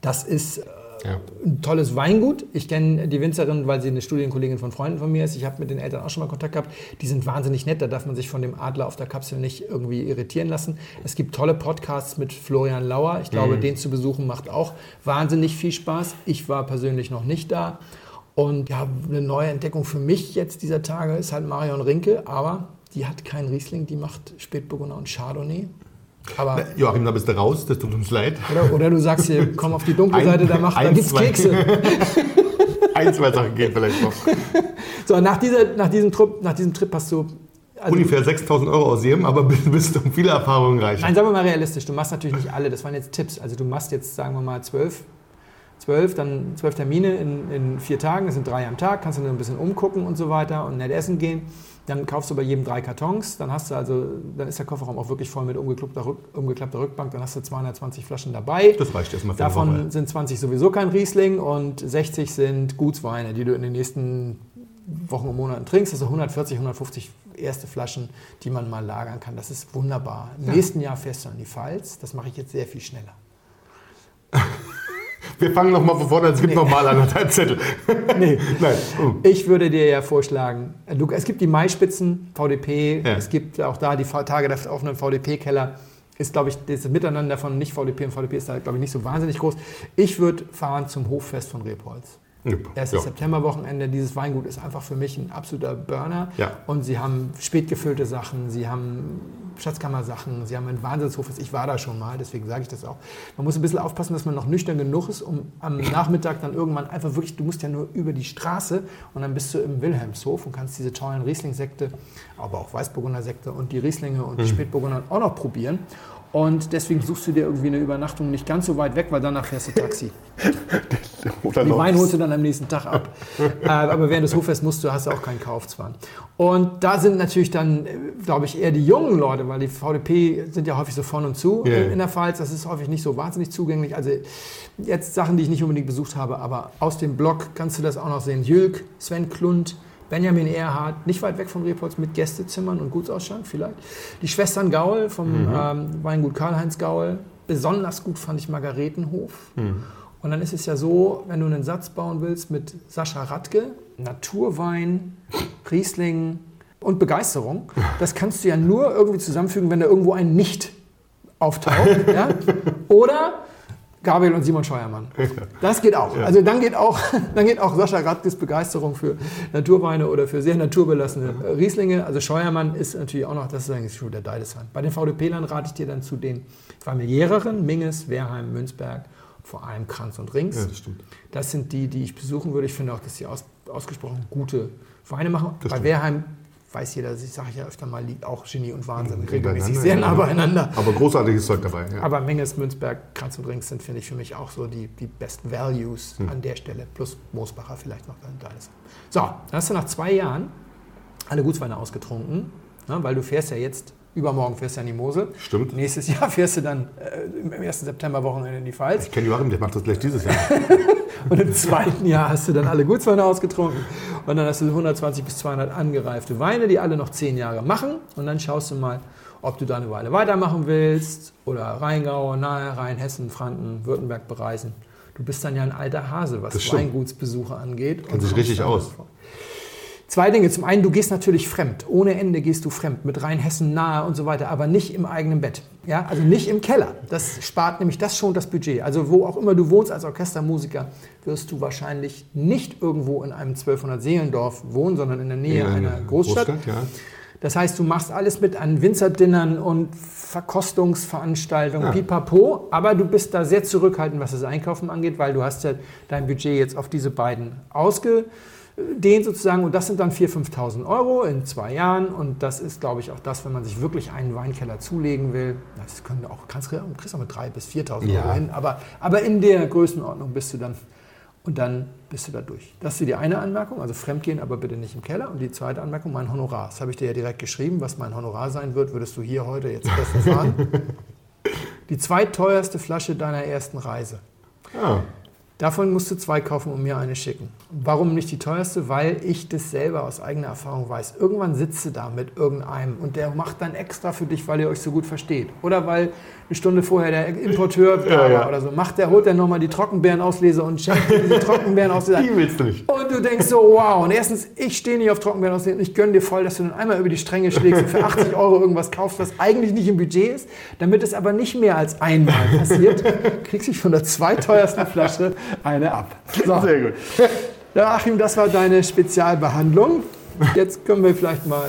Das ist äh, Ja. ein tolles Weingut. Ich kenne die Winzerin, weil sie eine Studienkollegin von Freunden von mir ist. Ich habe mit den Eltern auch schon mal Kontakt gehabt. Die sind wahnsinnig nett. Da darf man sich von dem Adler auf der Kapsel nicht irgendwie irritieren lassen. Es gibt tolle Podcasts mit Florian Lauer. Ich glaube, den zu besuchen macht auch wahnsinnig viel Spaß. Ich war persönlich noch nicht da. Und ja, eine neue Entdeckung für mich jetzt dieser Tage ist halt Marion Rinke. Aber die hat keinen Riesling, die macht Spätburgunder und Chardonnay. Aber Joachim, da bist du raus, das tut uns leid. oder, oder du sagst hier, komm auf die dunkle Ein- Seite, da, macht, da ein, gibt's zwei. Kekse. Ein, zwei Sachen gehen vielleicht noch. So, nach, dieser, nach, diesem Trip, nach diesem Trip hast du. Also, Ungefähr 6000 Euro ausgeben, aber bist, bist um viele Erfahrungen reich. nein, sagen wir mal realistisch, du machst natürlich nicht alle, das waren jetzt Tipps. Also du machst jetzt, sagen wir mal, zwölf, zwölf, dann zwölf Termine in, in vier Tagen, das sind drei am Tag, kannst du dann ein bisschen umgucken und so weiter und nett essen gehen. Dann kaufst du bei jedem drei Kartons, dann hast du also, dann ist der Kofferraum auch wirklich voll mit umgeklappter, Rück, umgeklappter Rückbank, dann hast du 220 Flaschen dabei. Das reicht erstmal für Davon Woche. sind 20 sowieso kein Riesling und 60 sind Gutsweine, die du in den nächsten Wochen und Monaten trinkst. Also 140, 150 erste Flaschen, die man mal lagern kann. Das ist wunderbar. Im nächsten Jahr fährst du an die Pfalz. Das mache ich jetzt sehr viel schneller. Wir fangen nochmal von vorne an, es gibt nochmal anderthalb Zettel. Nee. Nein. Ich würde dir ja vorschlagen, es gibt die Maispitzen, VDP, Ja. es gibt auch da die Tage der offenen VDP-Keller. Ist, glaube ich, das Miteinander von nicht VDP und VDP ist da, glaube ich, nicht so wahnsinnig groß. Ich würde fahren zum Hoffest von Rebholz. Erstes Ja. Septemberwochenende. Dieses Weingut ist einfach für mich ein absoluter Burner. Ja. Und sie haben spätgefüllte Sachen, sie haben Schatzkammer-Sachen, sie haben einen Wahnsinnshof. Ich war da schon mal, deswegen sage ich das auch. Man muss ein bisschen aufpassen, dass man noch nüchtern genug ist, um am Nachmittag dann irgendwann einfach wirklich, du musst ja nur über die Straße und dann bist du im Wilhelmshof und kannst diese tollen Riesling-Sekte, aber auch Weißburgunder-Sekte und die Rieslinge und die Spätburgunder auch noch probieren. Und deswegen suchst du dir irgendwie eine Übernachtung nicht ganz so weit weg, weil danach fährst du Taxi. Oder Die noch. Wein holst du dann am nächsten Tag ab. äh, aber während des Hoffests musst du, hast du auch keinen Kaufzwang. Und da sind natürlich dann, äh, glaube ich, eher die jungen Leute, weil die VDP sind ja häufig so von und zu äh, in der Pfalz. Das ist häufig nicht so wahnsinnig zugänglich. Also jetzt Sachen, die ich nicht unbedingt besucht habe, aber aus dem Blog kannst du das auch noch sehen. Jülk, Sven Klund, Benjamin Erhardt, nicht weit weg von Repolz mit Gästezimmern und Gutsausschank vielleicht. Die Schwestern Gaul vom ähm, Weingut Karl-Heinz Gaul. Besonders gut fand ich Margaretenhof. Und dann ist es ja so, wenn du einen Satz bauen willst mit Sascha Radke, Naturwein, Riesling und Begeisterung, das kannst du ja nur irgendwie zusammenfügen, wenn da irgendwo ein Nicht auftaucht. ja? Oder Gabriel und Simon Scheuermann. Das geht auch. Also dann geht auch, dann geht auch Sascha Radkes Begeisterung für Naturweine oder für sehr naturbelassene äh, Rieslinge. Also Scheuermann ist natürlich auch noch, das ist eigentlich schon der Deidesheim. Bei den VDP-Lern rate ich dir dann zu den familiäreren, Minges, Wehrheim, Münzberg, vor allem Kranz und Rings. Ja, das stimmt. Das sind die, die ich besuchen würde. Ich finde auch, dass sie aus, ausgesprochen gute Weine machen. Das Bei stimmt. Wehrheim weiß jeder, ich sage ja öfter mal, liegt auch Genie und Wahnsinn regelmäßig sehr nah beieinander. Aber großartiges Zeug dabei. Ja. Aber Menges, Münzberg, Kranz und Rings sind, finde ich, für mich auch so die, die Best Values Hm. an der Stelle. Plus Moosbacher vielleicht noch da ist. So, dann hast du nach zwei Jahren alle Gutsweine ausgetrunken, ne, weil du fährst ja jetzt, übermorgen fährst du an die Mosel. Stimmt. Nächstes Jahr fährst du dann äh, im 1. September-Wochenende in die Pfalz. Ich kenne Joachim, der macht das gleich dieses Jahr. Und im zweiten Jahr hast du dann alle Gutsweine ausgetrunken. Und dann hast du 120 bis 200 angereifte Weine, die alle noch 10 Jahre machen. Und dann schaust du mal, ob du da eine Weile weitermachen willst oder Rheingau, nahe Rhein, Hessen, Franken, Württemberg bereisen. Du bist dann ja ein alter Hase, was. Weingutsbesuche angeht. Kennt sich richtig aus. vor. Zwei Dinge. Zum einen, du gehst natürlich fremd. Ohne Ende gehst du fremd. Mit Rheinhessen nahe und so weiter. Aber nicht im eigenen Bett. Ja, also nicht im Keller. Das spart nämlich, das schon das Budget. Also wo auch immer du wohnst als Orchestermusiker, wirst du wahrscheinlich nicht irgendwo in einem 1200 Seelendorf wohnen, sondern in der Nähe In einer Großstadt. ja. Das heißt, du machst alles mit an Winzerdinnern und Verkostungsveranstaltungen, Ja. pipapo, aber du bist da sehr zurückhaltend, was das Einkaufen angeht, weil du hast ja dein Budget jetzt auf diese beiden ausge, den sozusagen, und das sind dann 4.000, 5.000 Euro in zwei Jahren. Und das ist, glaube ich, auch das, wenn man sich wirklich einen Weinkeller zulegen will. Das können auch, kannst, kriegst du mit 3.000 bis 4.000 Ja. Euro hin. Aber, aber in der Größenordnung bist du dann, und dann bist du da durch. Das ist die eine Anmerkung, also fremdgehen, aber bitte nicht im Keller. Und die zweite Anmerkung, mein Honorar. Das habe ich dir ja direkt geschrieben. Was mein Honorar sein wird, würdest du hier heute jetzt erst erfahren. die zweitteuerste Flasche deiner ersten Reise. Ah, Davon musst du zwei kaufen und mir eine schicken. Warum nicht die teuerste? Weil ich das selber aus eigener Erfahrung weiß. Irgendwann sitzt du da mit irgendeinem und der macht dann extra für dich, weil ihr euch so gut versteht. Oder weil eine Stunde vorher der Importeur da Ja, ja. oder so. Macht der, holt der nochmal die Trockenbeerenauslese und schenkt dir diese Trockenbeerenauslese. die willst du nicht. Und du denkst so, wow. Und erstens, ich stehe nicht auf Trockenbeerenauslese und ich gönne dir voll, dass du dann einmal über die Stränge schlägst und für 80 Euro irgendwas kaufst, was eigentlich nicht im Budget ist. Damit es aber nicht mehr als einmal passiert, kriegst du von der zweiteuersten Flasche eine ab. So. Sehr gut. Ja, Achim, das war deine Spezialbehandlung. Jetzt können wir vielleicht mal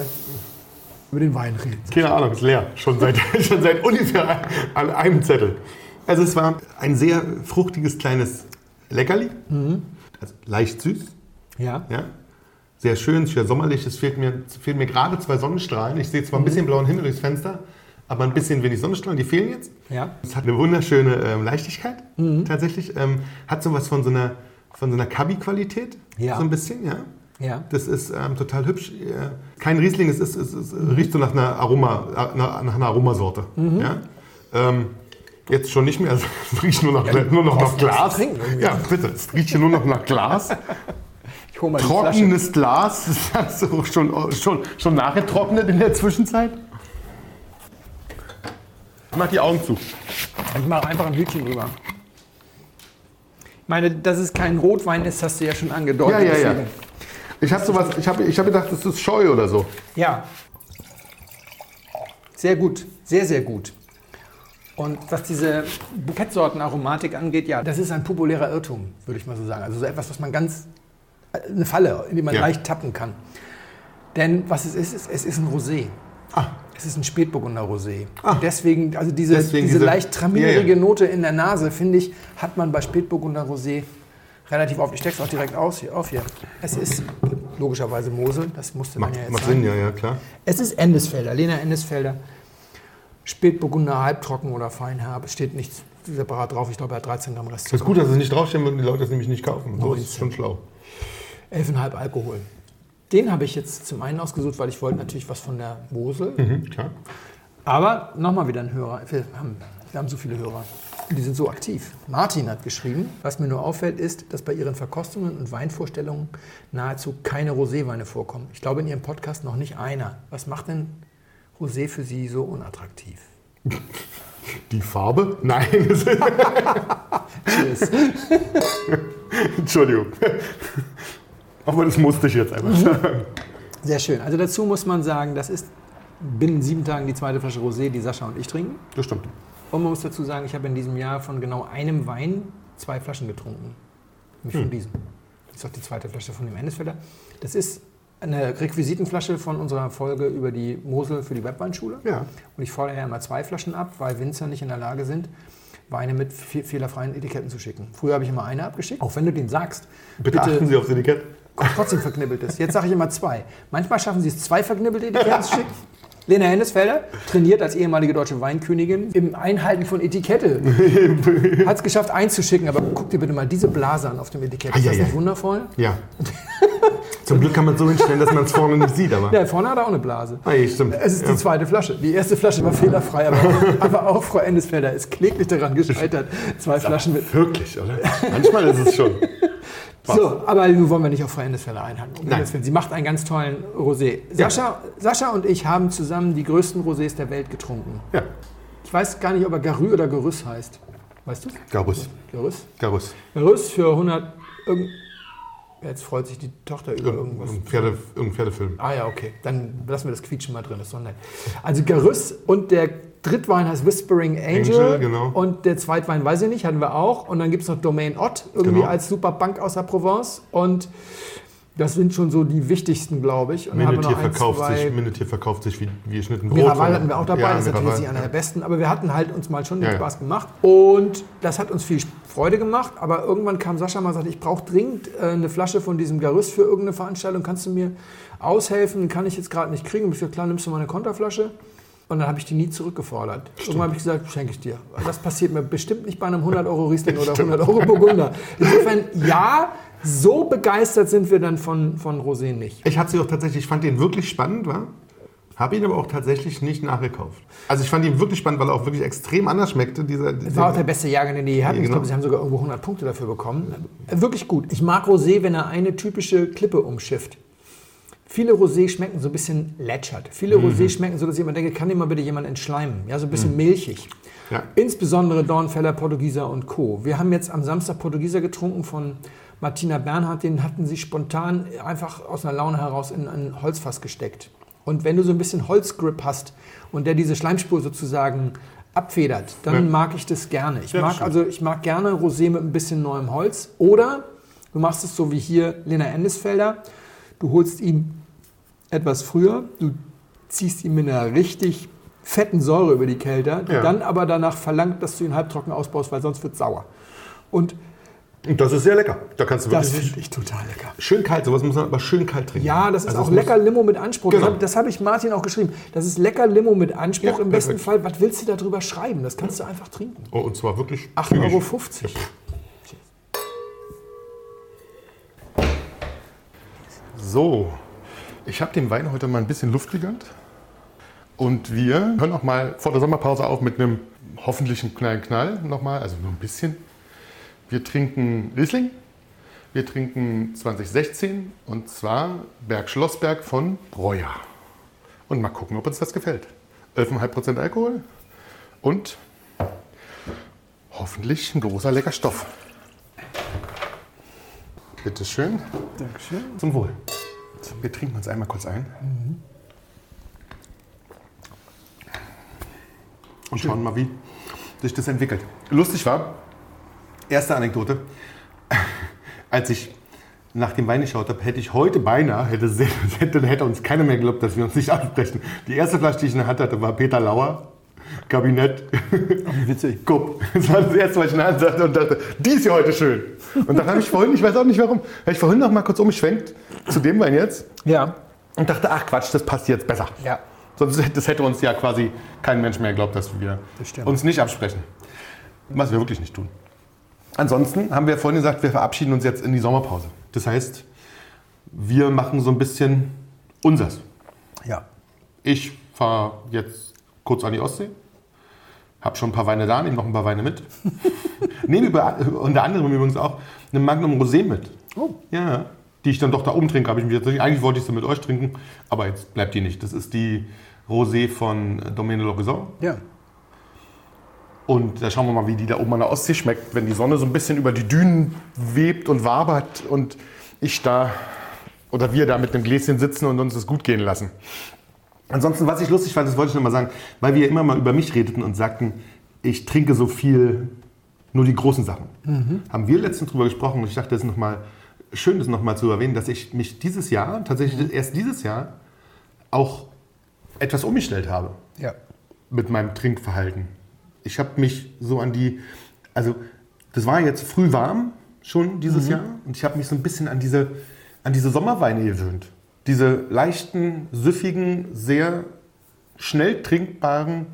über den Wein reden. Keine Ahnung, ist leer. Schon seit, schon seit ungefähr an einem Zettel. Also es war ein sehr fruchtiges kleines Leckerli. Also leicht süß. Ja. Ja. Sehr schön, sehr sommerlich. Es fehlt mir, fehlen mir gerade zwei Sonnenstrahlen. Ich sehe zwar ein bisschen blauen Himmel durchs Fenster, aber ein bisschen wenig Sonnenstrahlen. Die fehlen jetzt. Ja. Es hat eine wunderschöne ähm, Leichtigkeit, tatsächlich. Ähm, hat sowas von so einer, von so einer Kabi-Qualität. Ja. So ein bisschen, ja. Ja. Das ist ähm, total hübsch. Äh, Kein Riesling, es, ist, es, ist, es riecht so nach einer, Aroma, äh, nach, nach einer Aromasorte. Ja? Ähm, jetzt schon nicht mehr, also, es riecht nur noch, nur noch nach Glas. trinken. Ja, bitte, es riecht hier nur noch nach Glas. Trockenes Glas, das hast du schon, schon, schon nachgetrocknet in der Zwischenzeit. Ich mach die Augen zu. Ich mache einfach ein Hütchen drüber. Ich meine, dass es kein Rotwein ist, hast du ja schon angedeutet. Ja, ja, ja. deswegen- Ich habe sowas, ich habe ich hab gedacht, das ist Scheu oder so. Ja. Sehr gut, sehr, sehr gut. Und was diese Bukettsorten-Aromatik angeht, ja, das ist ein populärer Irrtum, würde ich mal so sagen. Also so etwas, was man ganz, eine Falle, in die man Ja. leicht tappen kann. Denn was es ist, ist es ist ein Rosé. Ah. Es ist ein Spätburgunder Rosé. Ah. Deswegen, also diese, Deswegen diese, diese- leicht traminerige ja. Note in der Nase, finde ich, hat man bei Spätburgunder Rosé relativ oft. Ich stecke es auch direkt aus, hier, auf hier. Es ist logischerweise Mosel, das musste man Macht, ja jetzt macht sagen. Sinn, ja, ja, klar. Es ist Endesfelder, Lena Endesfelder. Spätburgunder, halbtrocken oder feinherb. Es steht nichts separat drauf. Ich glaube, er hat 13 Gramm Rest. Es ist gut, dass es nicht draufstehen würden, die Leute es nämlich nicht kaufen. So ist es 19. schon schlau. 11,5 Alkohol. Den habe ich jetzt zum einen ausgesucht, weil ich wollte natürlich was von der Mosel. Mhm, klar. Aber nochmal wieder ein Hörer. Wir haben, wir haben so viele Hörer. Die sind so aktiv. Martin hat geschrieben, was mir nur auffällt, ist, dass bei ihren Verkostungen und Weinvorstellungen nahezu keine Roséweine vorkommen. Ich glaube in ihrem Podcast noch nicht einer. Was macht denn Rosé für Sie so unattraktiv? Die Farbe? Nein. Cheers. Entschuldigung. Aber das musste ich jetzt einfach sagen. Sehr schön. Also dazu muss man sagen, das ist binnen sieben Tagen die zweite Flasche Rosé, die Sascha und ich trinken. Das stimmt. Und man muss dazu sagen, ich habe in diesem Jahr von genau einem Wein zwei Flaschen getrunken. Nämlich von diesem. Das ist auch die zweite Flasche von dem Endesfelder. Das ist eine Requisitenflasche von unserer Folge über die Mosel für die Webweinschule. Ja. Und ich fordere ja immer zwei Flaschen ab, weil Winzer nicht in der Lage sind, Weine mit fe- fehlerfreien Etiketten zu schicken. Früher habe ich immer eine abgeschickt. Auch wenn du den sagst, Bitte, achten Sie aufs Etikett. trotzdem verknibbeltes. Jetzt sage ich immer zwei. Manchmal schaffen sie es, zwei verknibbelte Etiketten zu schicken. Lena Hennesfelder trainiert als ehemalige deutsche Weinkönigin im Einhalten von Etikette. Hat es geschafft, einzuschicken, aber guck dir bitte mal diese Blase an auf dem Etikett. Ist das Eieiei. nicht wundervoll? Ja. Zum Glück kann man es so hinstellen, dass man es vorne nicht sieht. Aber Ja, vorne hat er auch eine Blase. Ah, ja, stimmt. Es ist die zweite Flasche. Die erste Flasche war fehlerfrei, aber, aber auch Frau Endesfelder ist kläglich daran gescheitert, zwei Flaschen mit. Wirklich, oder? Manchmal ist es schon. So, aber nun wollen wir nicht auf Frau. Um. Gottes Willen. Sie macht einen ganz tollen Rosé. Sascha, Sascha und ich haben zusammen die größten Rosés der Welt getrunken. Ja. Ich weiß gar nicht, ob er Garü oder Gerüss heißt. Weißt du? Garus. Gerüss? Garus. Gerüss für 100. Irgend Jetzt freut sich die Tochter über irgendwas. Irgendein, Pferde, irgendein Pferdefilm. Ah ja, okay. Dann lassen wir das Quietschen mal drin, das ist doch nett. Also Gerüss und der Drittwein heißt Whispering Angel. Angel, genau. Und der Zweitwein weiß ich nicht, hatten wir auch. Und dann gibt es noch Domain Ott, irgendwie Genau. als super Bank aus der Provence. Und Das sind schon so die wichtigsten, glaube ich. Und ein, verkauft, zwei- sich, verkauft sich wie, wie geschnitten Brot. Miraval hatten wir auch dabei, Ja, das ist natürlich Miraval. einer der besten, aber wir hatten halt uns mal schon den Ja, ja. Spaß gemacht und das hat uns viel Freude gemacht, aber irgendwann kam Sascha mal und sagte, ich brauche dringend äh, eine Flasche von diesem Garus für irgendeine Veranstaltung, kannst du mir aushelfen, kann ich jetzt gerade nicht kriegen. Und ich gesagt, klar, nimmst du mal eine Konterflasche und dann habe ich die nie zurückgefordert. Irgendwann habe ich gesagt, schenke ich dir. Das passiert mir bestimmt nicht bei einem 100 Euro Riesling oder 100 Euro Burgunder. Insofern, ja, so begeistert sind wir dann von, von Rosé nicht. Ich hatte sie auch tatsächlich, ich fand den wirklich spannend, war. Habe ihn aber auch tatsächlich nicht nachgekauft. Also ich fand ihn wirklich spannend, weil er auch wirklich extrem anders schmeckte. Dieser, Das war auch der beste Jahrgang, den die hier hatten. Ich genau. glaube, sie haben sogar irgendwo 100 Punkte dafür bekommen. Äh, Wirklich gut. Ich mag Rosé, wenn er eine typische Klippe umschifft. Viele Rosé schmecken so ein bisschen lätschert. Viele Mhm. Rosé schmecken so, dass ich immer denke, kann dir mal bitte jemand entschleimen? Ja, so ein bisschen milchig. Ja. Insbesondere Dornfeller, Portugieser und Co. Wir haben jetzt am Samstag Portugieser getrunken von Martina Bernhardt. Den hatten sie spontan einfach aus einer Laune heraus in ein Holzfass gesteckt. Und wenn du so ein bisschen Holzgrip hast und der diese Schleimspur sozusagen abfedert, dann Ja. mag ich das gerne. Ich Ja, mag also ich mag gerne Rosé mit ein bisschen neuem Holz. Oder du machst es so wie hier Lena Endesfelder. Du holst ihn etwas früher, du ziehst ihn mit einer richtig fetten Säure über die Kelter, die Ja. dann aber danach verlangt, dass du ihn halbtrocken ausbaust, weil sonst wird es sauer. Und das ist sehr lecker. Da kannst du das wirklich finde ich total lecker. schön kalt, sowas muss man aber schön kalt trinken. Ja, das ist Also auch lecker Limo mit Anspruch. Genau. Das habe das hab ich Martin auch geschrieben. Das ist lecker Limo mit Anspruch. Ja, Im besten perfekt. Fall, was willst du darüber schreiben? Das kannst du einfach trinken. Oh, und zwar wirklich 8,50 zügig. Euro. So, ich habe dem Wein heute mal ein bisschen Luft gegönnt. Und wir hören auch mal vor der Sommerpause auf mit einem hoffentlichen kleinen Knall nochmal, also nur ein bisschen. Wir trinken Riesling. Wir trinken 2016 und zwar Berg Schlossberg von Breuer. Und mal gucken, ob uns das gefällt. 11,5% Alkohol und hoffentlich ein großer lecker Stoff. Bitte schön. Dankeschön. Zum Wohl. Wir trinken uns einmal kurz ein. Und schauen mal, wie sich das entwickelt. Lustig war, erste Anekdote, als ich nach dem Wein geschaut habe, hätte ich heute beinahe, hätte, hätte, hätte uns keiner mehr geglaubt, dass wir uns nicht ansprechen. Die erste Flasche, die ich in der Hand hatte, war Peter Lauer, Kabinett, Witzig. Guck, das war das erste, was ich in der Hand hatte und dachte, die ist ja heute schön. Und dann habe ich vorhin, ich weiß auch nicht warum, habe ich vorhin noch mal kurz umgeschwenkt zu dem Wein jetzt Ja. und dachte, ach Quatsch, das passt jetzt besser. Ja. Sonst hätte- das hätte uns ja quasi kein Mensch mehr geglaubt, dass wir Das uns nicht absprechen. Was wir wirklich nicht tun. Ansonsten haben wir vorhin gesagt, wir verabschieden uns jetzt in die Sommerpause. Das heißt, wir machen so ein bisschen unsers. Ja. Ich fahre jetzt kurz an die Ostsee, habe schon ein paar Weine da, nehme noch ein paar Weine mit. nehme über, unter anderem übrigens auch eine Magnum Rosé mit. Oh. Ja, die ich dann doch da oben trinke, habe ich mir jetzt nicht. Eigentlich wollte ich sie mit euch trinken, aber jetzt bleibt die nicht. Das ist die Rosé von Domaine Lorison. Ja. Und da schauen wir mal, wie die da oben an der Ostsee schmeckt, wenn die Sonne so ein bisschen über die Dünen webt und wabert und ich da oder wir da mit einem Gläschen sitzen und uns das gut gehen lassen. Ansonsten, was ich lustig fand, das wollte ich noch mal sagen, weil wir immer mal über mich redeten und sagten, ich trinke so viel, nur die großen Sachen. Haben wir letztens drüber gesprochen und ich dachte, das ist noch mal schön, das noch mal zu erwähnen, dass ich mich dieses Jahr, tatsächlich erst dieses Jahr, auch etwas umgestellt habe Ja. mit meinem Trinkverhalten. Ich habe mich so an die, also das war jetzt früh warm schon dieses Jahr und ich habe mich so ein bisschen an diese, an diese Sommerweine gewöhnt. Diese leichten, süffigen, sehr schnell trinkbaren,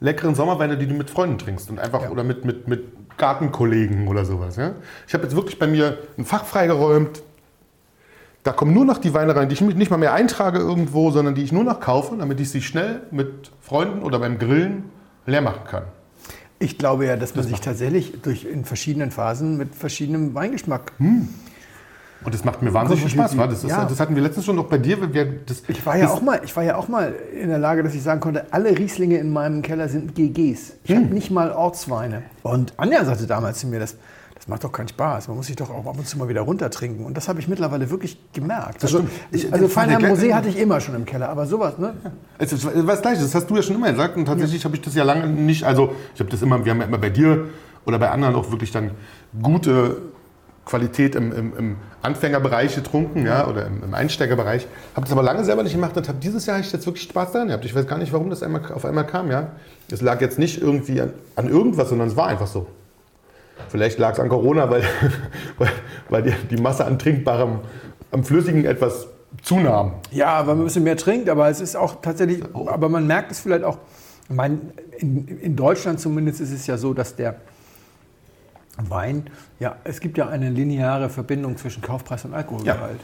leckeren Sommerweine, die du mit Freunden trinkst und einfach Ja. oder mit, mit, mit Gartenkollegen oder sowas. Ja? Ich habe jetzt wirklich bei mir ein Fach freigeräumt. Da kommen nur noch die Weine rein, die ich nicht mal mehr eintrage irgendwo, sondern die ich nur noch kaufe, damit ich sie schnell mit Freunden oder beim Grillen leer machen kann. Ich glaube ja, dass man sich tatsächlich durch in verschiedenen Phasen mit verschiedenem Weingeschmack. Und das macht mir wahnsinnig viel Spaß. Wa? Das, ist, Ja. das hatten wir letztens schon noch bei dir. das, Ich war ja auch mal, ich war ja auch mal in der Lage, dass ich sagen konnte, alle Rieslinge in meinem Keller sind GGs. Ich Hm. habe nicht mal Ortsweine. Und Anja sagte damals zu mir, das, das macht doch keinen Spaß. Man muss sich doch auch ab und zu mal wieder runtertrinken. Und das habe ich mittlerweile wirklich gemerkt. Das also. Ich- also Feinheim Rosé hatte ich immer schon im Keller, aber sowas, ne? Es ist was Gleiches, das hast du ja schon immer gesagt und tatsächlich habe ich das ja lange nicht, also ich habe das immer, wir haben ja immer bei dir oder bei anderen auch wirklich dann gute Qualität im, im, im Anfängerbereich getrunken, ja, oder im, im Einsteigerbereich. Habe das aber lange selber nicht gemacht und habe dieses Jahr ich jetzt wirklich Spaß daran gehabt. Ich weiß gar nicht, warum das einmal, auf einmal kam, ja. Es lag jetzt nicht irgendwie an, an irgendwas, sondern es war einfach so. Vielleicht lag es an Corona, weil, weil, weil die, die Masse an Trinkbarem, am Flüssigen etwas zunahm. Ja, weil man ein bisschen mehr trinkt, aber es ist auch tatsächlich, aber man merkt es vielleicht auch, ich meine, in, in Deutschland zumindest ist es ja so, dass der Wein, ja, es gibt ja eine lineare Verbindung zwischen Kaufpreis und Alkoholgehalt.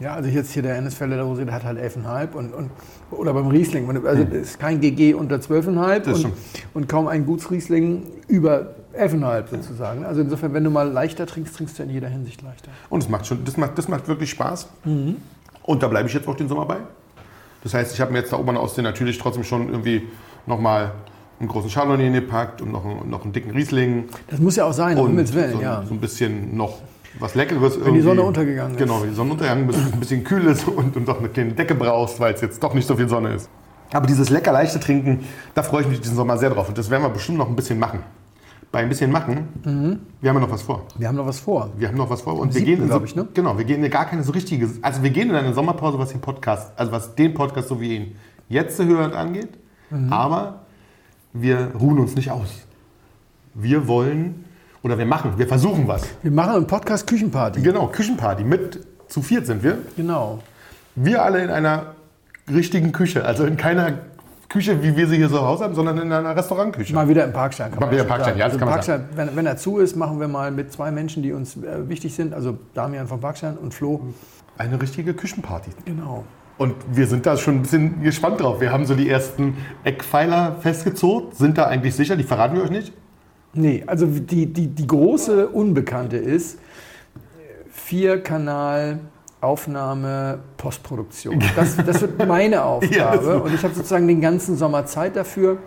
Ja. also jetzt hier der Ennisfelder der Rosé, der hat halt 11,5 und, und oder beim Riesling, also es ist kein GG unter 12,5 und, und kaum ein Gutsriesling über 11,5 sozusagen. Also insofern, wenn du mal leichter trinkst, trinkst du in jeder Hinsicht leichter. Und es macht schon, das macht, das macht wirklich Spaß. Und da bleibe ich jetzt auch den Sommer bei. Das heißt, ich habe mir jetzt da oben aus den natürlich trotzdem schon irgendwie nochmal einen großen Chardonnay gepackt und noch einen, noch einen dicken Riesling. Das muss ja auch sein, um Himmels Willen, so, ja. so ein bisschen noch was Leckeres. Wenn die Sonne untergegangen ist. Genau, wenn die Sonne untergegangen ist, ein bisschen kühl ist und, und doch eine kleine Decke brauchst, weil es jetzt doch nicht so viel Sonne ist. Aber dieses lecker leichte Trinken, da freue ich mich diesen Sommer sehr drauf. Und das werden wir bestimmt noch ein bisschen machen. Bei ein bisschen machen, Mhm. wir haben ja noch was vor. Wir haben noch was vor. Wir haben noch was vor und wir siebten, gehen in so, glaub ich, ne? Genau, wir gehen in gar keine so richtige. Also wir gehen in eine Sommerpause, was den Podcast, also was den Podcast, so wie ihn jetzt zu hören angeht. Mhm. Aber wir ruhen uns nicht aus. Wir wollen oder wir machen, wir versuchen was. Wir machen einen Podcast Küchenparty. Genau, Küchenparty. Mit zu viert sind wir. Genau. Wir alle in einer richtigen Küche, also in keiner Küche, wie wir sie hier so zu Hause haben, sondern in einer Restaurantküche. Mal wieder im Parkstein. Kann Mal wieder im Parkstein, sagen. ja, das also kann man Parkstein, wenn, wenn er zu ist, machen wir mal mit zwei Menschen, die uns äh, wichtig sind. Also Damian von Parkstein und Flo. Eine richtige Küchenparty. Genau. Und wir sind da schon ein bisschen gespannt drauf. Wir haben so die ersten Eckpfeiler festgezurrt, sind da eigentlich sicher, die verraten wir euch nicht. Nee, also die, die, die große Unbekannte ist Vierkanal Aufnahme, Postproduktion. Das, das wird meine Aufgabe und ich habe sozusagen den ganzen Sommer Zeit dafür.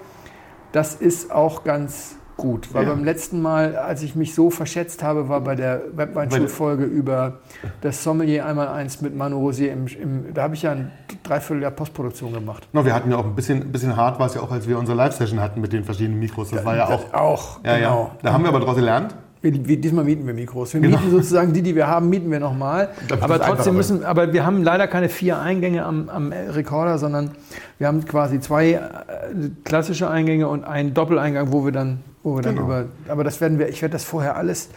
Das ist auch ganz gut, weil Ja. beim letzten Mal, als ich mich so verschätzt habe, war bei der Webweinschulfolge über das Sommelier einmal eins mit Manu Rosier, im, im, da habe ich ja ein Dreivierteljahr Postproduktion gemacht. No, wir hatten ja auch ein bisschen, bisschen hart war es ja auch, als wir unsere Live-Session hatten mit den verschiedenen Mikros. Das war ja auch. Auch, Ja, genau. ja. Da haben wir aber daraus gelernt. Wir, wir, diesmal mieten wir Mikros. Wir mieten sozusagen die, die wir haben, mieten wir nochmal. Aber trotzdem müssen, aber wir haben leider keine vier Eingänge am, am Rekorder, sondern wir haben quasi zwei äh, klassische Eingänge und einen Doppeleingang, wo wir dann, wo wir dann Genau. über. Aber das werden wir, ich werde das vorher alles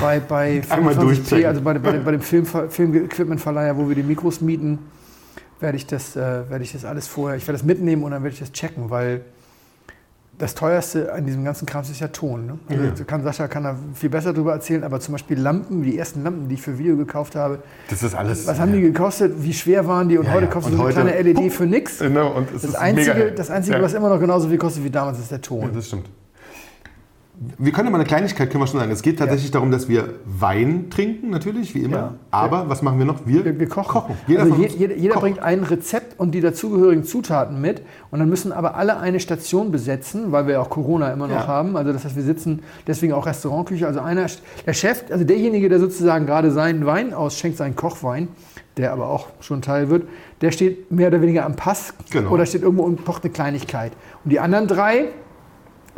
bei, bei Einmal 25T, durchchecken. also bei, bei, bei dem Film, Film-Equipment-Verleiher, wo wir die Mikros mieten, werde ich das, äh, werde ich das alles vorher, ich werde das mitnehmen und dann werde ich das checken, weil das teuerste an diesem ganzen Kram ist ja Ton. Ne? Also Ja. kann, Sascha kann da viel besser drüber erzählen, aber zum Beispiel Lampen, die ersten Lampen, die ich für Video gekauft habe, Das ist alles. was haben die gekostet, wie schwer waren die und Ja, heute ja. kostet Und so eine kleine LED Pup. für nix. Genau, und Das ist Einzige, mega das Einzige ja. was immer noch genauso viel kostet wie damals, ist der Ja, Ton. das stimmt. Wir können ja mal eine Kleinigkeit können wir schon sagen. Es geht tatsächlich darum, dass wir Wein trinken, natürlich, wie immer. Ja. Aber was machen wir noch? Wir, Wir, wir kochen. Jeder also je, jeder, jeder kocht. bringt ein Rezept und die dazugehörigen Zutaten mit. Und dann müssen aber alle eine Station besetzen, weil wir ja auch Corona immer noch Ja. haben. Also das heißt, wir sitzen deswegen auch Restaurantküche. Also einer, der Chef, also derjenige, der sozusagen gerade seinen Wein ausschenkt, seinen Kochwein, der aber auch schon Teil wird, der steht mehr oder weniger am Pass Genau. oder steht irgendwo und kocht eine Kleinigkeit. Und die anderen drei,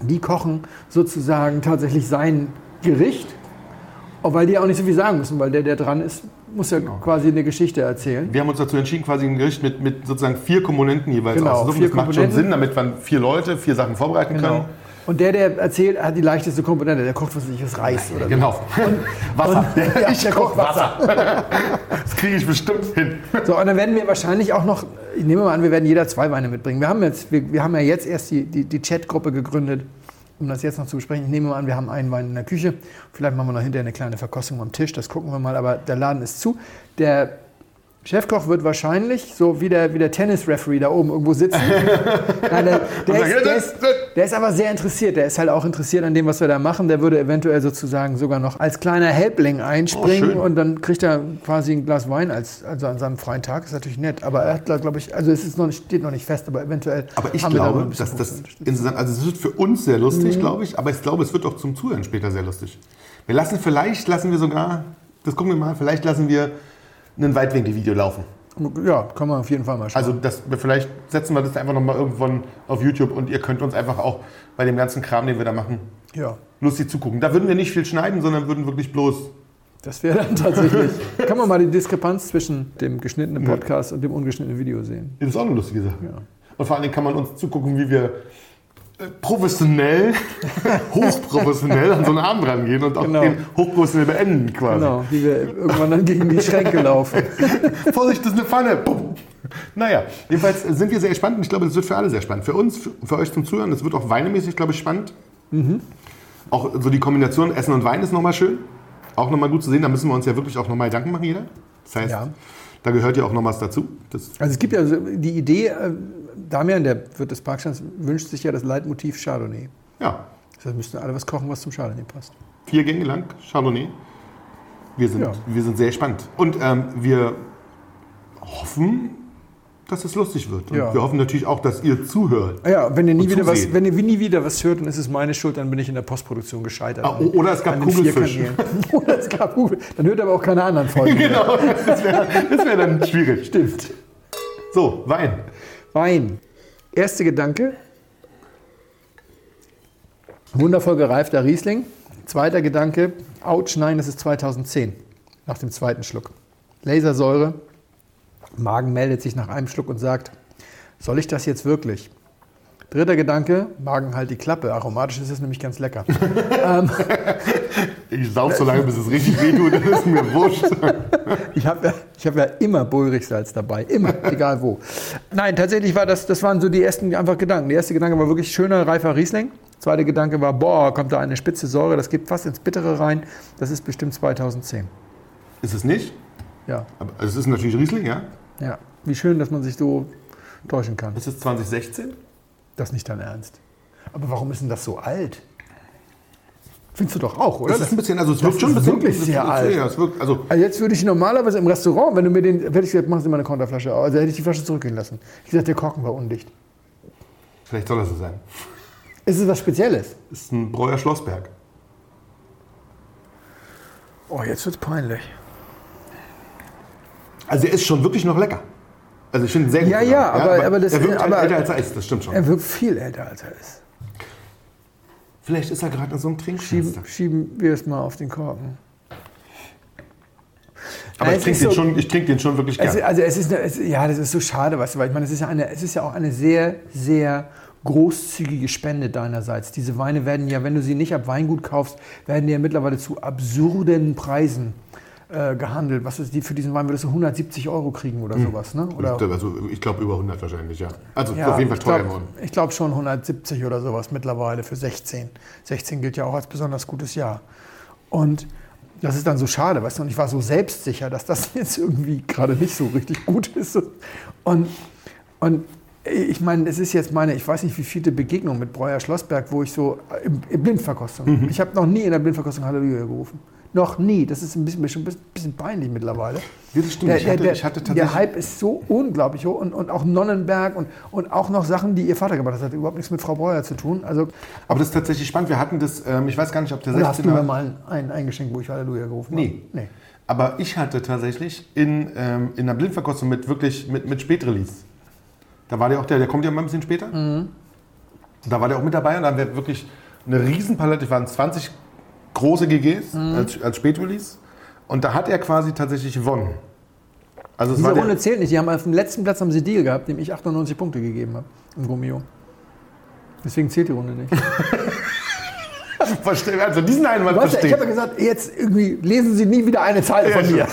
die kochen sozusagen tatsächlich sein Gericht, auch weil die auch nicht so viel sagen müssen, weil der, der dran ist, muss ja Genau. quasi eine Geschichte erzählen. Wir haben uns dazu entschieden, quasi ein Gericht mit, mit sozusagen vier Komponenten jeweils Genau, auszusuchen. Das macht schon. Sinn, damit wir vier Leute vier Sachen vorbereiten können. Und der, der erzählt, hat die leichteste Komponente. Der kocht was nicht, Reis oder. Genau. Wasser. Und, ja, ich der koche kocht Wasser. das kriege ich bestimmt hin. So, und dann werden wir wahrscheinlich auch noch, ich nehme mal an, wir werden jeder zwei Weine mitbringen. Wir haben, jetzt, wir, wir haben ja jetzt erst die, die, die Chatgruppe gegründet, um das jetzt noch zu besprechen. Ich nehme mal an, wir haben einen Wein in der Küche. Vielleicht machen wir noch hinterher eine kleine Verkostung am Tisch, das gucken wir mal. Aber der Laden ist zu. Der Chefkoch wird wahrscheinlich, so wie der, wie der Tennis-Referee da oben irgendwo sitzen. Nein, der, der, ist, der, ist, der ist aber sehr interessiert. Der ist halt auch interessiert an dem, was wir da machen. Der würde eventuell sozusagen sogar noch als kleiner Helpling einspringen Oh, und dann kriegt er quasi ein Glas Wein als, also an seinem freien Tag. Ist natürlich nett. Aber er hat, glaube ich, also es ist noch nicht, steht noch nicht fest, aber eventuell. Aber ich glaube, dass das insgesamt, also es wird für uns sehr lustig, glaube ich, aber ich glaube, es wird auch zum Zuhören später sehr lustig. Wir lassen, vielleicht lassen wir sogar, das gucken wir mal, vielleicht lassen wir ein Weitwinkelvideo laufen. Ja, kann man auf jeden Fall mal schauen. Also das, wir- vielleicht setzen wir das einfach nochmal irgendwann auf YouTube und ihr könnt uns einfach auch bei dem ganzen Kram, den wir da machen, ja. lustig zugucken. Da würden wir nicht viel schneiden, sondern würden wirklich bloß Das wäre dann tatsächlich. Kann man mal die Diskrepanz zwischen dem geschnittenen Podcast und dem ungeschnittenen Video sehen. Das ist auch eine lustige Sache. Und vor allen Dingen kann man uns zugucken, wie wir professionell, hochprofessionell an so einen Abend rangehen und auch Genau. den hochprofessionell beenden quasi. Genau, wie wir irgendwann dann gegen die Schränke laufen. Vorsicht, das ist eine Pfanne. Bumm. Naja, jedenfalls sind wir sehr gespannt und ich glaube, das wird für alle sehr spannend. Für uns, für, euch zum Zuhören, das wird auch weinemäßig, glaube ich, spannend. Auch so die Kombination Essen und Wein ist nochmal schön. Auch nochmal gut zu sehen. Da müssen wir uns ja wirklich auch nochmal Gedanken machen, jeder. Das heißt, Ja. da gehört ja auch noch was dazu. Das, Also es gibt ja die Idee, äh, Damian, der Wirt des Parkstands, wünscht sich ja das Leitmotiv Chardonnay. ja, Das heißt, müssten alle was kochen, was zum Chardonnay passt. vier Gänge lang, Chardonnay. Wir sind, Ja. wir sind sehr gespannt. Und ähm, wir hoffen, dass es lustig wird. Und Ja. wir hoffen natürlich auch, dass ihr zuhört. Ja, wenn ihr nie wieder was, wenn ihr nie wieder was hört, dann ist es meine Schuld, dann bin ich in der Postproduktion gescheitert. Ah, oder es gab Kugelfisch. Oder es gab Kugel. Dann hört aber auch keine anderen Folgen. Genau, das wäre wär dann schwierig. Stimmt. So, Wein. Wein. Erster Gedanke. Wundervoll gereifter Riesling. Zweiter Gedanke. Autsch, nein, das ist 2010. Nach dem zweiten Schluck. Lasersäure. Magen meldet sich nach einem Schluck und sagt, soll ich das jetzt wirklich? Dritter Gedanke, Magen halt die Klappe. Aromatisch ist es nämlich ganz lecker. Ich sauf so lange, bis es richtig wehtut, dann ist mir wurscht. Ich habe ja, ich hab ja immer Bullrichsalz dabei, immer, egal wo. Nein, tatsächlich war das, das waren so die ersten einfach Gedanken. Der erste Gedanke war wirklich schöner, reifer Riesling. Zweiter Gedanke war, boah, kommt da eine spitze Säure, das geht fast ins Bittere rein. Das ist bestimmt 2010. Ist es nicht? Ja, Aber es ist natürlich Riesling, ja? ja. Wie schön, dass man sich so täuschen kann. Ist es 2016? Das ist nicht dein Ernst. Aber warum ist denn das so alt? Findest du doch auch, oder? Das ist ein bisschen, also es wirkt schon ein bisschen. wirklich sehr es- alt. Ja, es wirkt, also Also jetzt würde ich normalerweise im Restaurant, wenn du mir den, hätte ich gesagt, machen Sie mal eine Konterflasche auf. Also hätte ich die Flasche zurückgehen lassen. Ich gesagt, der Korken war undicht. vielleicht soll das so sein. Ist es was Spezielles? Ist ein Breuer Schlossberg. Oh, jetzt wird's peinlich. Also er ist schon wirklich noch lecker. Also ich finde ihn sehr gut. Ja, sogar. ja, aber- aber das- er wirkt aber- halt älter als er ist, das stimmt schon. Er wirkt viel älter, als er ist. Vielleicht ist er gerade in so einem Schieben, Trinkfenster. schieben wir es mal auf den Korken. Aber Nein, ich trinke den, so- schon- ich trink den schon wirklich gerne. also es ist, eine- es, ja, das ist so schade, weißt du, weil ich meine, es ist ja, eine, es ist ja auch eine sehr, sehr großzügige Spende deinerseits. Diese Weine werden ja, wenn du sie nicht ab Weingut kaufst, werden die ja mittlerweile zu absurden Preisen äh, gehandelt. Was ist die für diesen Wein würdest du 170 Euro kriegen oder sowas, ne? Oder, also ich glaube über 100 wahrscheinlich, ja. Also Ja, auf jeden Fall ich teuer geworden. Ich glaube schon 170 oder sowas mittlerweile für 16. 16 gilt ja auch als besonders gutes Jahr. Und das ist dann so schade, weißt du, und ich war so selbstsicher, dass das jetzt irgendwie gerade nicht so richtig gut ist. Und, und ich meine, es ist jetzt meine, ich weiß nicht, wie viele Begegnung mit Breuer Schlossberg, wo ich so im, in Blindverkostung, ich habe noch nie in der Blindverkostung Halleluja gerufen. Noch nie. Das ist ein bisschen, schon ein bisschen peinlich mittlerweile. Ja, das stimmt. Der, Ich der, hatte- der, ich hatte der tatsächlich- Hype ist so unglaublich hoch und, und auch Nonnenberg und, und auch noch Sachen, die ihr Vater gemacht hat. Das hat überhaupt nichts mit Frau Breuer zu tun. Also, Aber das ist tatsächlich spannend. Wir hatten das, ähm, ich weiß gar nicht, ob der oder hast du mir 16er... mal einen eingeschenkt, wo ich Halleluja gerufen Nee. habe? Nee. Aber ich hatte tatsächlich in, ähm, in einer Blindverkostung mit wirklich mit, mit Spätrelease. Da war der auch der, der kommt ja mal ein bisschen später. Mhm. Da war der auch mit dabei und da haben wir wirklich eine Riesenpalette, waren 20 große GGs Mhm. als, als Spätrelease. Und da hat er quasi tatsächlich gewonnen. Also es Diese Runde zählt nicht. Die haben auf dem letzten Platz haben sie Deal gehabt, dem ich 98 Punkte gegeben habe im Romeo. Deswegen zählt die Runde nicht. Verstehe- also diesen Einwand Weißt du, ich verstehe habe ja gesagt, jetzt irgendwie lesen Sie nie wieder eine Zeile von mir.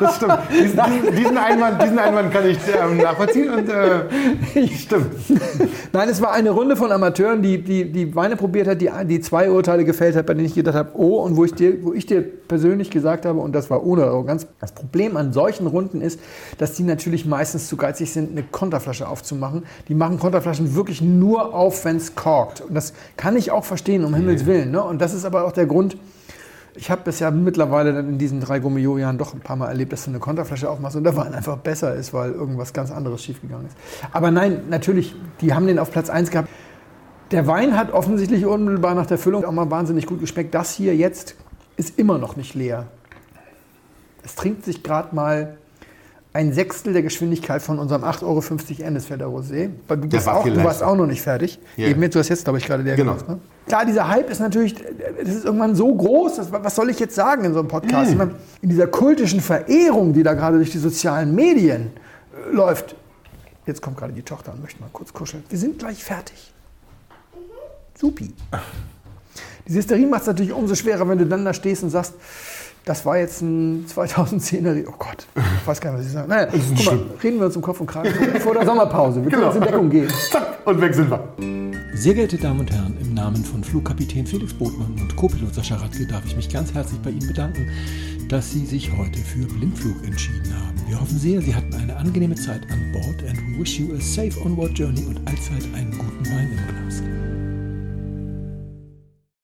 Das stimmt. Diesen, diesen, diesen, Einwand, diesen Einwand kann ich ähm, nachvollziehen und äh, stimmt. Nein, es war eine Runde von Amateuren, die die, die Weine probiert hat, die, die zwei Urteile gefällt hat, bei denen ich gedacht habe, oh, und wo ich, dir, wo ich dir persönlich gesagt habe, und das war ohne Arroganz, das Problem an solchen Runden ist, dass die natürlich meistens zu geizig sind, eine Konterflasche aufzumachen. Die machen Konterflaschen wirklich nur auf, wenn es korkt. Und das kann ich auch verstehen, um Himmels Willen. Ne? Und das ist aber auch der Grund, ich habe das ja mittlerweile dann in diesen drei Gummio-Jahren doch ein paar Mal erlebt, dass du eine Konterflasche aufmachst und der Wein einfach besser ist, weil irgendwas ganz anderes schiefgegangen ist. Aber nein, natürlich, die haben den auf Platz 1 gehabt. Der Wein hat offensichtlich unmittelbar nach der Füllung auch mal wahnsinnig gut geschmeckt. Das hier jetzt ist immer noch nicht leer. Es trinkt sich gerade mal ein Sechstel der Geschwindigkeit von unserem 8,50 Euro Ennisfelder Rosé. Du, bist war auch, du warst auch noch nicht fertig. Ja. Eben jetzt, du hast jetzt, glaube ich, gerade der Genau. gemacht, ne? Klar, dieser Hype ist natürlich, das ist irgendwann so groß, das, was soll ich jetzt sagen in so einem Podcast? Mm. Ich meine, in dieser kultischen Verehrung, die da gerade durch die sozialen Medien äh, läuft. Jetzt kommt gerade die Tochter und möchte mal kurz kuscheln. Wir sind gleich fertig. Supi. Die Hysterie macht es natürlich umso schwerer, wenn du dann da stehst und sagst, das war jetzt ein 2010er. Re- Oh Gott, ich weiß gar nicht, was ich sage. Naja, guck mal, reden wir uns um Kopf und Kragen vor der Sommerpause. Wir können Genau. jetzt in Deckung gehen. Zack, und weg sind wir. Sehr geehrte Damen und Herren, im Namen von Flugkapitän Felix Botmann und Co-Pilot Sascha Radke darf ich mich ganz herzlich bei Ihnen bedanken, dass Sie sich heute für Blindflug entschieden haben. Wir hoffen sehr, Sie hatten eine angenehme Zeit an Bord and we wish you a safe onward journey und allzeit einen guten Wein im Glas.